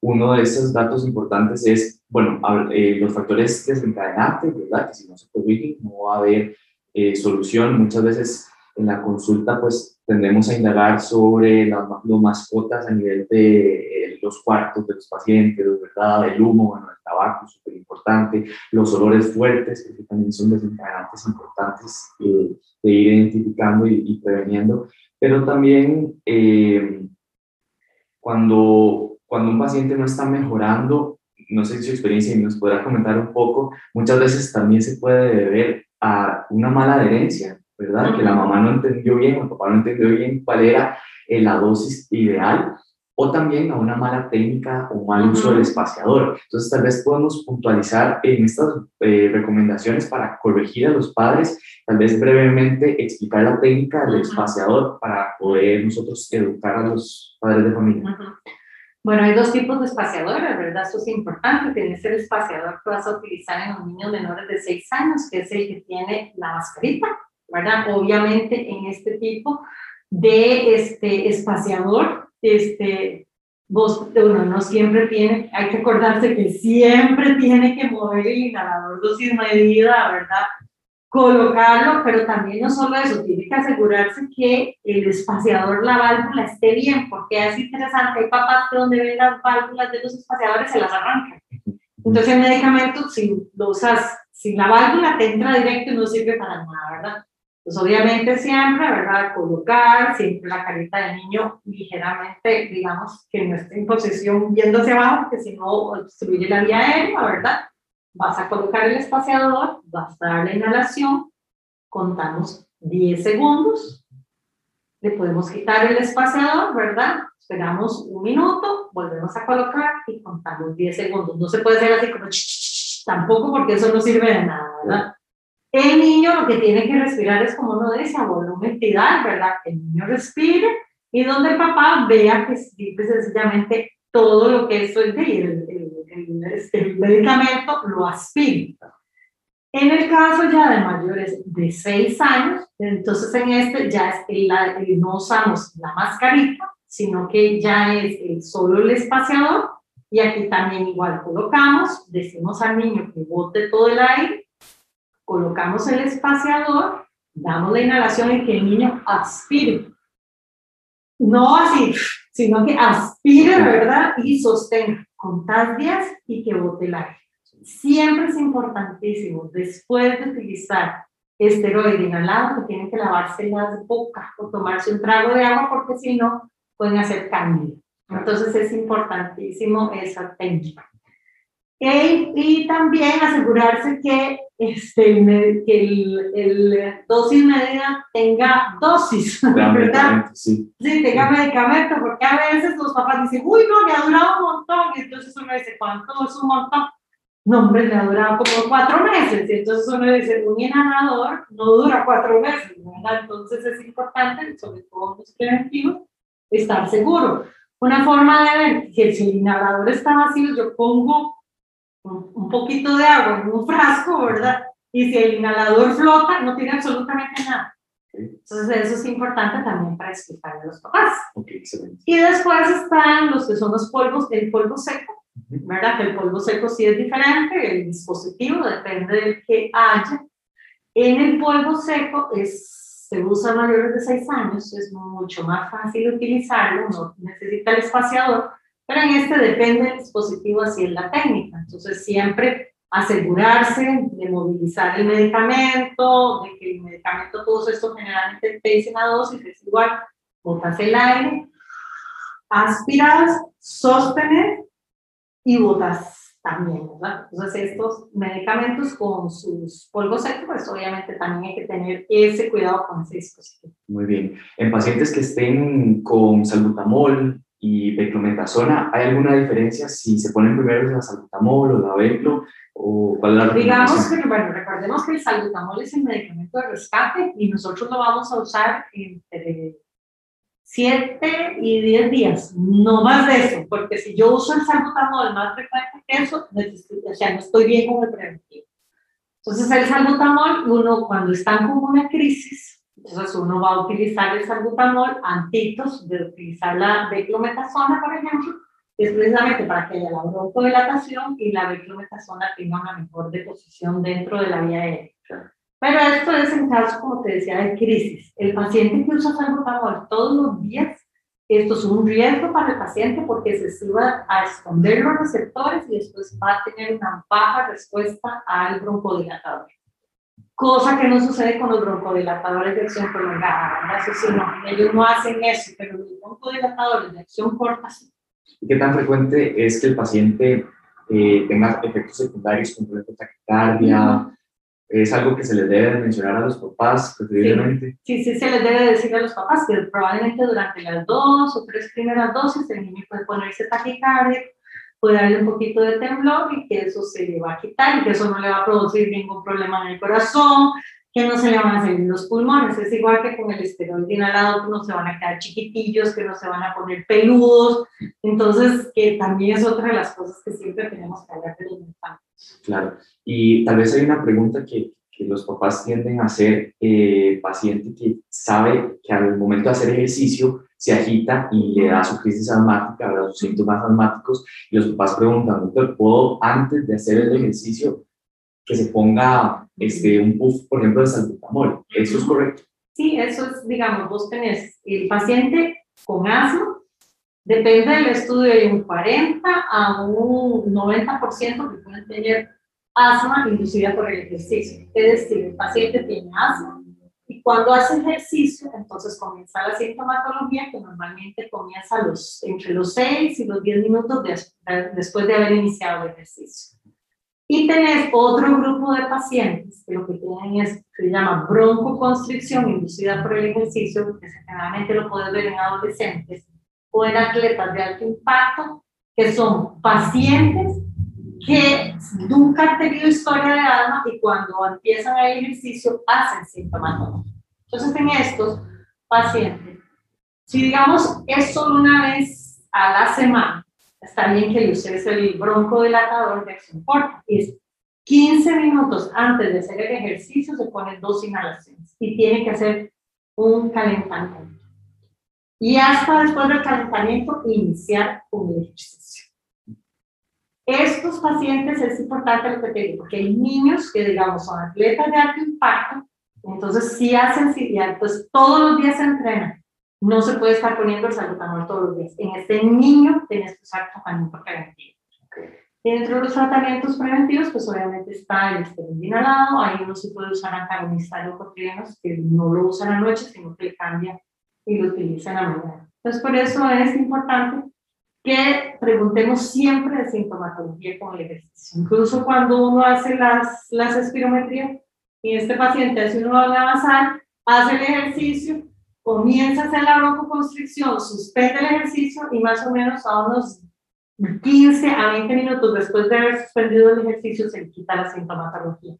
S1: Uno de esos datos importantes es, bueno, eh, los factores desencadenantes, ¿verdad? Que si no se corrigen, no va a haber eh, solución. Muchas veces en la consulta pues tendemos a indagar sobre las, mascotas a nivel de eh, los cuartos de los pacientes, ¿verdad? El humo, bueno, el tabaco, súper importante, los olores fuertes, que también son desencadenantes importantes eh, de ir identificando y, preveniendo, pero también cuando, cuando un paciente no está mejorando, no sé si su experiencia y nos podrá comentar un poco, muchas veces también se puede deber a una mala adherencia, ¿verdad? Que la mamá no entendió bien o el papá no entendió bien cuál era eh, la dosis ideal o también a una mala técnica o mal uso del espaciador. Entonces, tal vez podemos puntualizar en estas eh, recomendaciones para corregir a los padres, tal vez brevemente explicar la técnica del espaciador para poder nosotros educar a los padres de familia.
S2: Bueno, hay dos tipos de espaciadores, ¿verdad? Eso es importante. Tienes el espaciador que vas a utilizar en los niños menores de 6 años, que es el que tiene la mascarita, ¿verdad? Obviamente en este tipo de este espaciador, este, vos, uno no siempre tiene, hay que acordarse que siempre tiene que mover el inhalador dosis medida, ¿verdad? colocarlo, pero también no solo eso, tiene que asegurarse que el espaciador, la válvula esté bien, porque es interesante, hay papás que donde ven las válvulas de los espaciadores se las arrancan. Entonces el medicamento, si lo usas, si la válvula te entra directo, no sirve para nada, ¿verdad? Pues obviamente siempre, ¿verdad? Colocar siempre la carita del niño ligeramente, digamos, que no esté en posición viendo hacia abajo, porque si no obstruye la vía aérea, ¿verdad? Vas a colocar el espaciador, vas a dar la inhalación, contamos 10 segundos, le podemos quitar el espaciador, ¿verdad? Esperamos un minuto, volvemos a colocar y contamos 10 segundos. No se puede hacer así como tampoco porque eso no sirve de nada, ¿verdad? El niño lo que tiene que respirar es como uno dice, a volumetridad, ¿verdad? Que el niño respire y donde el papá vea que sencillamente todo lo que es el, el, el, el, medicamento lo aspire. En el caso ya de mayores de 6 años, entonces en este ya es la, no usamos la mascarita, sino que ya es solo el espaciador y aquí también igual colocamos, decimos al niño que bote todo el aire colocamos el espaciador, damos la inhalación y que el niño aspire. No así, sino que aspire, ¿verdad? Y sostenga. Contás 10 y que bote el aire. Siempre es importantísimo, después de utilizar esteroide inhalado, que tienen que lavarse las bocas o tomarse un trago de agua porque si no pueden hacer cambio. Entonces es importantísimo esa técnica. Y también asegurarse que, este, que el, el, dosis medida tenga dosis, ¿verdad? Sí. sí, tenga medicamento, porque a veces los papás dicen, uy, no, me ha durado un montón, y entonces uno dice, ¿cuánto es un montón? No, hombre, le ha durado como cuatro meses, y entonces uno dice, un inhalador no dura cuatro meses, ¿verdad? Entonces es importante, sobre todo los preventivos, estar seguro. Una forma de ver que si el inhalador está vacío, yo pongo un poquito de agua en un frasco, ¿verdad? Y si el inhalador flota, no tiene absolutamente nada. Entonces eso es importante también para explicarle a los papás.
S1: Okay, excelente.
S2: Y después están los que son los polvos, el polvo seco, ¿verdad? Que el polvo seco sí es diferente, el dispositivo depende del que haya. En el polvo seco es, se usa a mayores de 6 años, es mucho más fácil utilizarlo, no necesita el espaciador, pero en este depende del dispositivo, así es la técnica. Entonces, siempre asegurarse de movilizar el medicamento, de que el medicamento, todos estos generalmente te dicen a dosis, es igual, botas el aire, aspiras, sostener y botas también, ¿verdad? Entonces, estos medicamentos con sus polvos secos, pues obviamente también hay que tener ese cuidado con ese dispositivo.
S1: Muy bien. En pacientes que estén con salbutamol, y beclometasona, ¿hay alguna diferencia si se ponen primero la salbutamol o la beclo? O cuál es la
S2: Digamos que, bueno, recordemos que el salbutamol es el medicamento de rescate y nosotros lo vamos a usar entre 7 y 10 días, no más de eso, porque si yo uso el salbutamol más frecuente que eso, o sea, no estoy bien con el preventivo. Entonces, el salbutamol, uno cuando está en una crisis, entonces uno va a utilizar el salbutamol antitos de utilizar la beclometasona, por ejemplo, es precisamente para que haya la broncodilatación y la beclometasona tenga una mejor deposición dentro de la vía aérea. Pero esto es en caso, como te decía, de crisis. El paciente que usa salbutamol todos los días, esto es un riesgo para el paciente porque se suba a esconder los receptores y después va a tener una baja respuesta al broncodilatador cosa que no sucede con los broncodilatadores de acción prolongada, Eso sí, no, ellos no hacen eso, pero los broncodilatadores de acción corta sí.
S1: ¿Y qué tan frecuente es que el paciente eh, tenga efectos secundarios como por taquicardia? ¿Es algo que se les debe mencionar a los papás, preferiblemente?
S2: Sí, sí, se les debe decir a los papás que probablemente durante las dos o tres primeras dosis el niño puede ponerse taquicardia, puede un poquito de temblor y que eso se le va a quitar y que eso no le va a producir ningún problema en el corazón, que no se le van a salir los pulmones. Es igual que con el esteroide inhalado, que no se van a quedar chiquitillos, que no se van a poner peludos. Entonces, que también es otra de las cosas que siempre tenemos que hablar de los infantes.
S1: Claro. Y tal vez hay una pregunta que, que los papás tienden a hacer, eh, paciente que sabe que al momento de hacer ejercicio se agita y le da su crisis asmática, ¿verdad? sus síntomas asmáticos, y los papás preguntan, doctor, ¿puedo antes de hacer el ejercicio que se ponga este, un puff, por ejemplo, de salbutamol? ¿Eso es correcto?
S2: Sí, eso es, digamos, vos tenés el paciente con asma, depende del estudio, hay un 40 a un 90% que pueden tener asma inducida por el ejercicio. Es decir, el paciente tiene asma, cuando hace ejercicio, entonces comienza la sintomatología que normalmente comienza los, entre los 6 y los 10 minutos después de haber iniciado el ejercicio. Y tenés otro grupo de pacientes que lo que tienen es, se llama broncoconstricción inducida por el ejercicio, que generalmente lo puedes ver en adolescentes o en atletas de alto impacto, que son pacientes que nunca han tenido historia de alma y cuando empiezan el ejercicio hacen sintomatología. Entonces, en estos pacientes, si digamos es solo una vez a la semana, está bien que uses el broncodilatador de acción corta. Es 15 minutos antes de hacer el ejercicio se ponen dos inhalaciones y tiene que hacer un calentamiento. Y hasta después del calentamiento iniciar el ejercicio. Estos pacientes es importante lo que te digo, porque hay niños que, digamos, son atletas de alto impacto, entonces si hacen, si, pues todos los días se entrenan. No se puede estar poniendo el salbutamol todos los días. En este niño tienes que usar tratamiento preventivo. Dentro de los tratamientos preventivos, pues obviamente está el esteroide inhalado, ahí no se puede usar antagonista de leucotrienos, que no lo usan a la noche, sino que cambia y lo utilizan a la mañana. Entonces, por eso es importante que preguntemos siempre de sintomatología con el ejercicio. Incluso cuando uno hace las, las espirometrías y este paciente hace va a avanzar, hace el ejercicio, comienza a hacer la broncoconstricción, suspende el ejercicio y más o menos a unos 15 a 20 minutos después de haber suspendido el ejercicio se quita la sintomatología.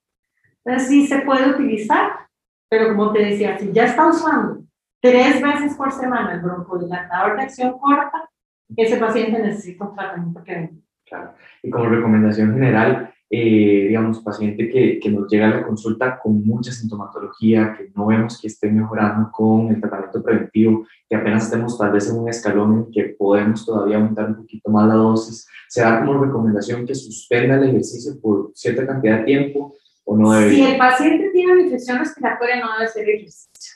S2: Entonces sí se puede utilizar, pero como te decía, si ya está usando tres veces por semana el broncodilatador de acción corta, ese paciente necesita un tratamiento preventivo.
S1: Claro. Y como recomendación general, eh, digamos, paciente que, que, nos llega a la consulta con mucha sintomatología, que no vemos que esté mejorando con el tratamiento preventivo, que apenas estemos tal vez en un escalón en que podemos todavía aumentar un poquito más la dosis, se da como recomendación que suspenda el ejercicio por cierta cantidad de tiempo o no debe.
S2: Si el paciente tiene una infección respiratoria, no debe hacer ejercicio.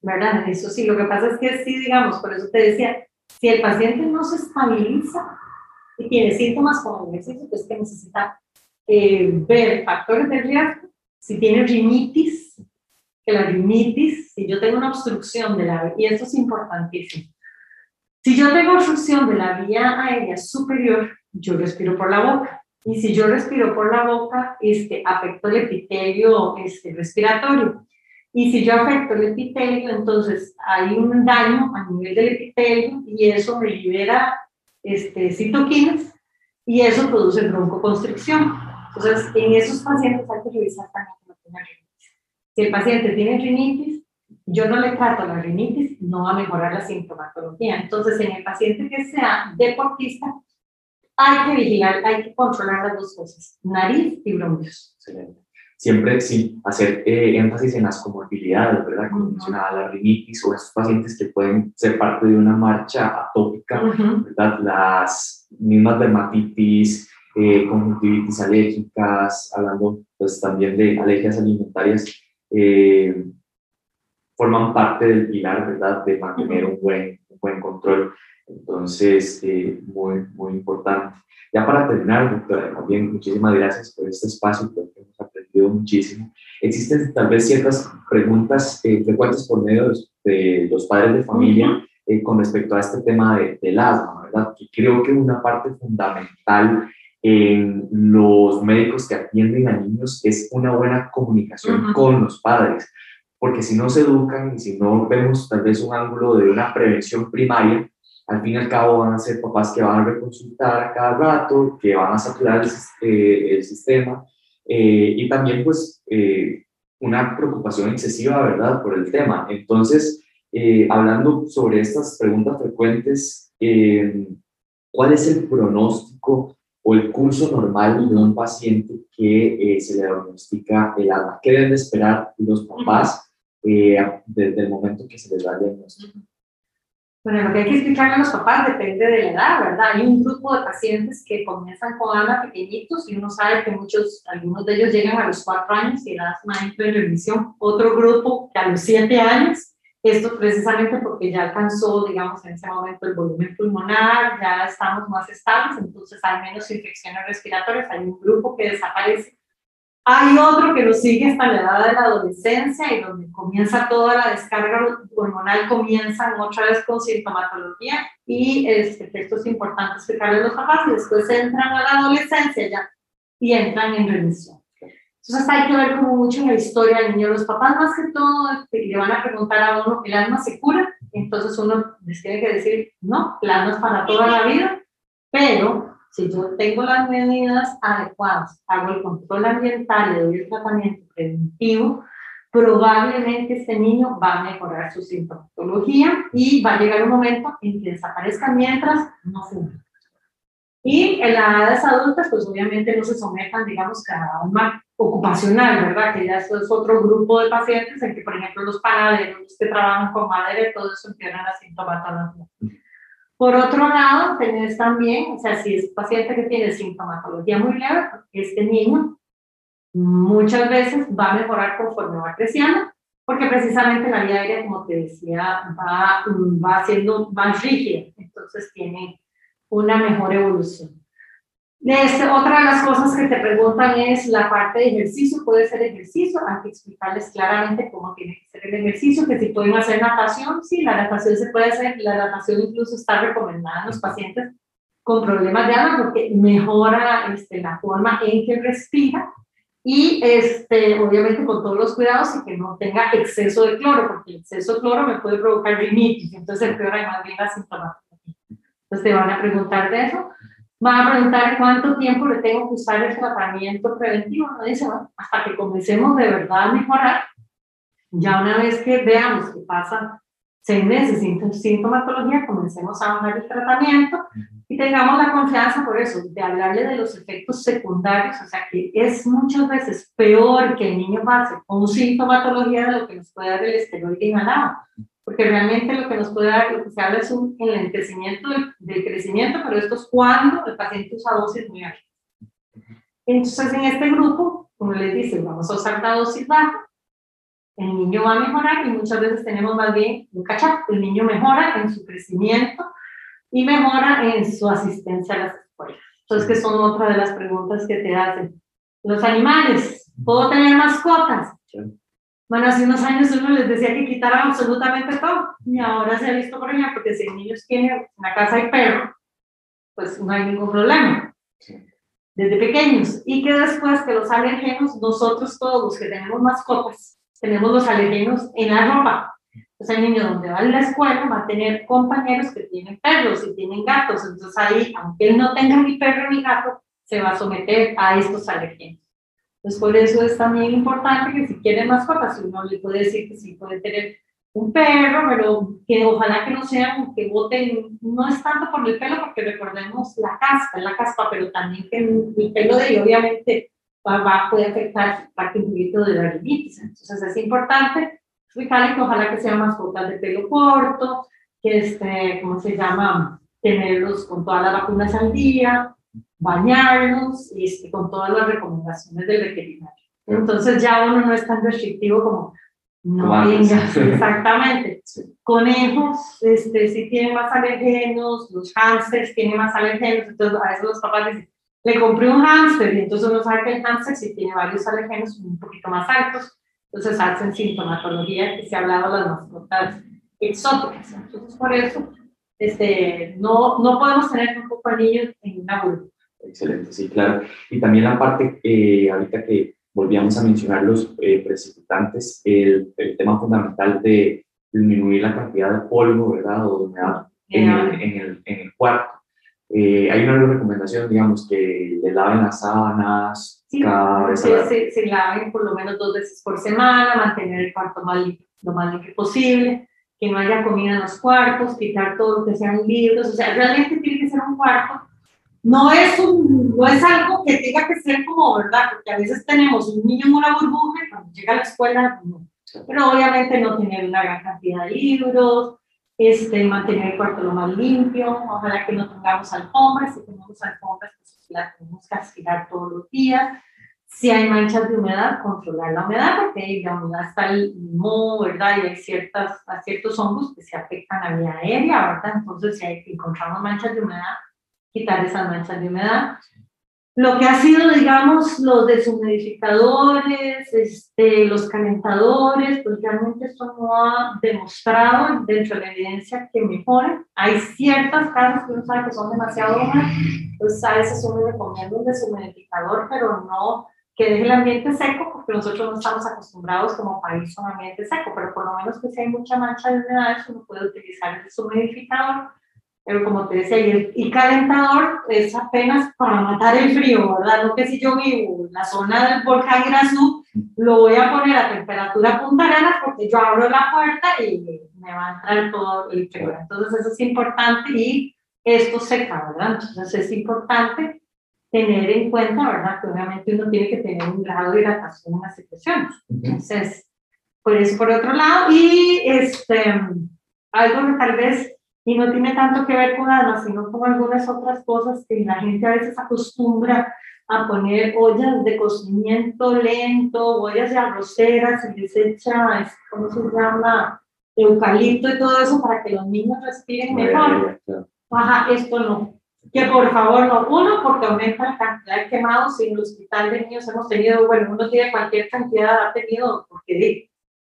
S2: ¿Verdad? Eso sí, lo que pasa es que sí, digamos, por eso te decía, si el paciente no se estabiliza y tiene síntomas como el ejercicio, pues que necesita eh, ver factores de riesgo, si tiene rinitis, que la rinitis, si yo tengo una obstrucción de la y esto es importantísimo, si yo tengo obstrucción de la vía aérea superior, yo respiro por la boca. Y si yo respiro por la boca, este, afecto el epitelio este, respiratorio. Y si yo afecto el epitelio, entonces hay un daño a nivel del epitelio y eso me libera este, citoquinas y eso produce broncoconstricción. Entonces, en esos pacientes hay que revisar también que no rinitis. Si el paciente tiene rinitis, yo no le trato la rinitis, no va a mejorar la sintomatología. Entonces, en el paciente que sea deportista, hay que vigilar, hay que controlar las dos cosas, nariz y bronquios.
S1: Excelente siempre sí hacer eh, énfasis en las comorbilidades, ¿verdad? Como mencionaba la rinitis o esos pacientes que pueden ser parte de una marcha atópica, ¿verdad? Las mismas dermatitis, eh, conjuntivitis alérgicas, hablando pues también de alergias alimentarias, eh, forman parte del pilar, ¿verdad? De mantener un buen, un buen control. Entonces, eh, muy, muy importante. Ya para terminar, doctora, también muchísimas gracias por este espacio, creo que hemos aprendido muchísimo. Existen tal vez ciertas preguntas eh, frecuentes por medio de, los padres de familia eh, con respecto a este tema de, del asma, ¿verdad? Que creo que una parte fundamental en los médicos que atienden a niños es una buena comunicación con los padres, porque si no se educan y si no vemos tal vez un ángulo de una prevención primaria, al fin y al cabo van a ser papás que van a reconsultar a cada rato, que van a saturar el, eh, sistema eh, y también pues eh, una preocupación excesiva, ¿verdad?, por el tema. Entonces, hablando sobre estas preguntas frecuentes, ¿cuál es el pronóstico o el curso normal de un paciente que se le diagnostica el asma? ¿Qué deben esperar los papás desde el momento que se les da el diagnóstico?
S2: Bueno, lo que hay que explicarle a los papás depende de la edad, ¿verdad? Hay un grupo de pacientes que comienzan con asma pequeñitos y uno sabe que muchos, algunos de ellos llegan a los cuatro años y el asma entra en remisión. Otro grupo que a los siete años, esto precisamente porque ya alcanzó, digamos, en ese momento el volumen pulmonar, ya estamos más estables, entonces hay menos infecciones respiratorias, hay un grupo que desaparece. Hay otro que lo sigue hasta la edad de la adolescencia y donde comienza toda la descarga hormonal, comienzan otra vez con sintomatología y este, esto es importante explicarle a los papás y después entran a la adolescencia ya y entran en remisión. Entonces hay que ver como mucho la historia del niño. Los papás más que todo le van a preguntar a uno, ¿el alma se cura? Entonces uno les tiene que decir, no, el alma es para toda la vida, pero si yo tengo las medidas adecuadas, hago el control ambiental y doy el tratamiento preventivo, probablemente este niño va a mejorar su sintomatología y va a llegar un momento en que desaparezca mientras no fuma. Y en las edades adultas, pues obviamente no se sometan, digamos, a una ocupacional, ¿verdad? Que ya eso es otro grupo de pacientes en que, por ejemplo, los panaderos, que trabajan con madera, todo eso empeoran la sintomatología. Por otro lado, tenés también, o sea, si es paciente que tiene sintomatología muy leve, este niño muchas veces va a mejorar conforme va creciendo, porque precisamente la vía aérea, como te decía, va, va siendo más rígida, entonces tiene una mejor evolución. Este, otra de las cosas que te preguntan es la parte de ejercicio, puede ser ejercicio, hay que explicarles claramente cómo tiene que ser el ejercicio, que si pueden hacer natación, sí, la natación se puede hacer, la natación incluso está recomendada en los pacientes con problemas de alma porque mejora este, la forma en que respira y este, obviamente con todos los cuidados y que no tenga exceso de cloro, porque el exceso de cloro me puede provocar rinitis, entonces empeora más bien la sintomatología. Entonces te van a preguntar de eso. Van a preguntar cuánto tiempo le tengo que usar el tratamiento preventivo. No dice, bueno, hasta que comencemos de verdad a mejorar. Ya una vez que veamos que pasa seis meses sin sintomatología, comencemos a bajar el tratamiento y tengamos la confianza por eso, de hablarle de los efectos secundarios, o sea que es muchas veces peor que el niño pase con sintomatología de lo que nos puede dar el esteroide inhalado porque realmente lo que nos puede dar, lo que se habla es un enlentecimiento del, crecimiento, pero esto es cuando el paciente usa dosis muy altas. Entonces, en este grupo, como les dice, vamos a usar la dosis baja, el niño va a mejorar y muchas veces tenemos más bien un cachap, el niño mejora en su crecimiento y mejora en su asistencia a las escuelas. Entonces, que son otra de las preguntas que te hacen. Los animales, ¿puedo tener mascotas? Bueno, hace unos años uno les decía que quitaran absolutamente todo. Y ahora se ha visto, por ejemplo, que si el niño tiene una casa y perro, pues no hay ningún problema. Desde pequeños. Y que después que los alergenos, nosotros todos los que tenemos mascotas, tenemos los alergenos en la ropa. O sea, el niño donde va a la escuela va a tener compañeros que tienen perros y tienen gatos. Entonces ahí, aunque él no tenga ni perro ni gato, se va a someter a estos alergenos. Entonces, por eso es también importante que si quiere mascotas, uno le puede decir que sí puede tener un perro, pero que ojalá que no sean que boten, no es tanto por el pelo, porque recordemos la caspa, la caspa, pero también que el pelo de ellos obviamente va, va, puede afectar parte un poquito de la rinitis. Entonces es importante explicarle que ojalá que sean mascotas de pelo corto, que este, ¿cómo se llama? Tenerlos con todas las vacunas al día, bañarnos este, con todas las recomendaciones del veterinario. Entonces ya uno no es tan restrictivo como no vengas, exactamente. Conejos, este, si tienen más alergenos, los hámsters tienen más alergenos, entonces a veces los papás dicen, le compré un hámster y entonces uno sabe que el hámster si tiene varios alergenos un poquito más altos, entonces hacen sintomatología que se ha hablado de las mascotas exóticas. Entonces por eso este, no, no podemos tener un poco de niños en una burbuja.
S1: Excelente, sí, claro. Y también la parte, eh, ahorita que volvíamos a mencionar los eh, precipitantes, el, el, tema fundamental de disminuir la cantidad de polvo, ¿verdad? O humedad en, el, en, el, en el cuarto. Eh, hay una recomendación, digamos, que le laven las sábanas
S2: sí, cada vez. Se, se, laven por lo menos dos veces por semana, mantener el cuarto más lo más limpio posible, que no haya comida en los cuartos, quitar todo lo que sean libros, o sea, realmente tiene que ser un cuarto no es, un, no es algo que tenga que ser como, ¿verdad? Porque a veces tenemos un niño en una burbuja y cuando llega a la escuela, no. Pero obviamente no tener una gran cantidad de libros, este, mantener el cuarto lo más limpio, ojalá que no tengamos alfombras, si tenemos alfombras, pues las tenemos que aspirar todos los días. Si hay manchas de humedad, controlar la humedad, porque la humedad está el moho, ¿verdad? Y hay ciertas, ciertos hongos que se afectan a la vía aérea, ¿verdad? Entonces, si hay, encontramos manchas de humedad, quitar esas manchas de humedad. lo que ha sido, digamos, los deshumidificadores, este, los calentadores, pues realmente esto no ha demostrado dentro de la evidencia que mejoren. Hay ciertas casas que uno sabe que son demasiado húmedas, pues a veces uno recomienda un deshumidificador, pero no que deje el ambiente seco, porque nosotros no estamos acostumbrados como país a un ambiente seco, pero por lo menos que si hay mucha mancha de humedad, uno puede utilizar el deshumidificador pero como te decía, y, el, calentador es apenas para matar el frío, ¿verdad? No que si yo vivo en la zona del volcán Irazú, lo voy a poner a temperatura punta porque yo abro la puerta y me va a entrar todo el frío. Entonces eso es importante y esto seca, ¿verdad? Entonces es importante tener en cuenta, ¿verdad? Que obviamente uno tiene que tener un grado de hidratación en las secreciones. Entonces, por eso por otro lado. Y este, algo que tal vez y no tiene tanto que ver con nada, sino con algunas otras cosas que la gente a veces acostumbra a poner ollas de cocimiento lento, ollas de arroceras y les echa, ¿cómo se llama? Eucalipto y todo eso para que los niños respiren mejor. Ajá, esto no. Que por favor no. Uno, porque aumenta la cantidad de quemados. En el hospital de niños hemos tenido, bueno, uno tiene cualquier cantidad, ha tenido, porque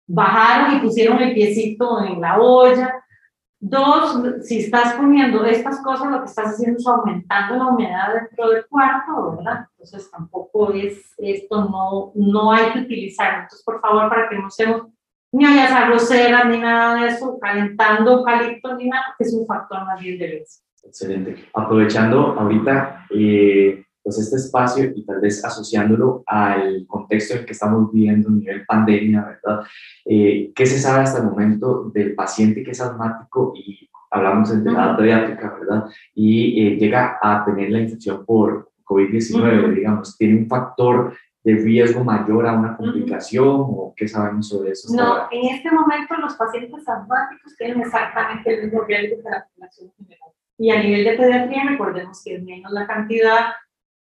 S2: bajaron y pusieron el piecito en la olla Dos, si estás poniendo estas cosas, lo que estás haciendo es aumentando la humedad dentro del cuarto, ¿verdad? Entonces tampoco es, esto no, no hay que utilizarlo. Entonces, por favor, para que no seamos ni ollas arroceras, ni nada de eso, calentando eucalipto, ni nada, que es un factor más bien de riesgo.
S1: Excelente. Aprovechando ahorita eh, pues este espacio y tal vez asociándolo al contexto en que estamos viviendo a nivel pandemia, ¿verdad? Eh, ¿Qué se sabe hasta el momento del paciente que es asmático y hablamos de edad pediátrica, ¿verdad? Y eh, llega a tener la infección por COVID-19, digamos, ¿tiene un factor de riesgo mayor a una complicación o qué sabemos sobre eso?
S2: No, en este momento los pacientes asmáticos tienen exactamente el mismo riesgo que la población general. Y a nivel de pediatría, recordemos que es menos la cantidad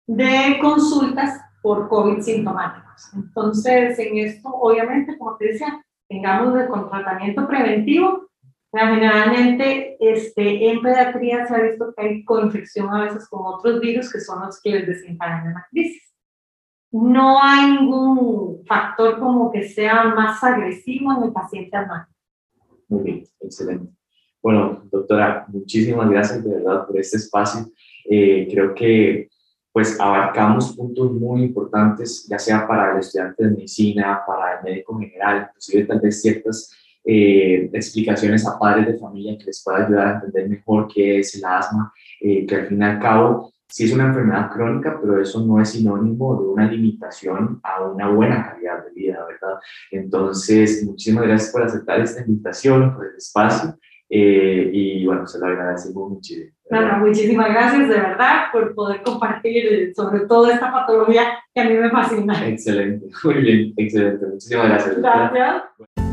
S2: de consultas por COVID sintomáticos. Entonces, en esto, obviamente, como te decía, tengamos el tratamiento preventivo. Generalmente, este, en pediatría se ha visto que hay coinfección a veces con otros virus que son los que les desencadenan la crisis. No hay ningún factor como que sea más agresivo en el paciente asmático.
S1: Muy bien, excelente. Bueno, doctora, muchísimas gracias de verdad por este espacio. Eh, creo que pues abarcamos puntos muy importantes, ya sea para el estudiante de medicina, para el médico general, inclusive tal vez ciertas eh, explicaciones a padres de familia que les pueda ayudar a entender mejor qué es el asma, eh, que al fin y al cabo sí es una enfermedad crónica, pero eso no es sinónimo de una limitación a una buena calidad de vida, ¿verdad? Entonces, muchísimas gracias por aceptar esta invitación, por el espacio. Eh, y bueno, se lo agradecemos muchísimo.
S2: Bueno, muchísimas gracias de verdad por poder compartir sobre todo esta patología que a mí me fascina.
S1: Excelente, muy bien, excelente. Muchísimas gracias.
S2: Gracias.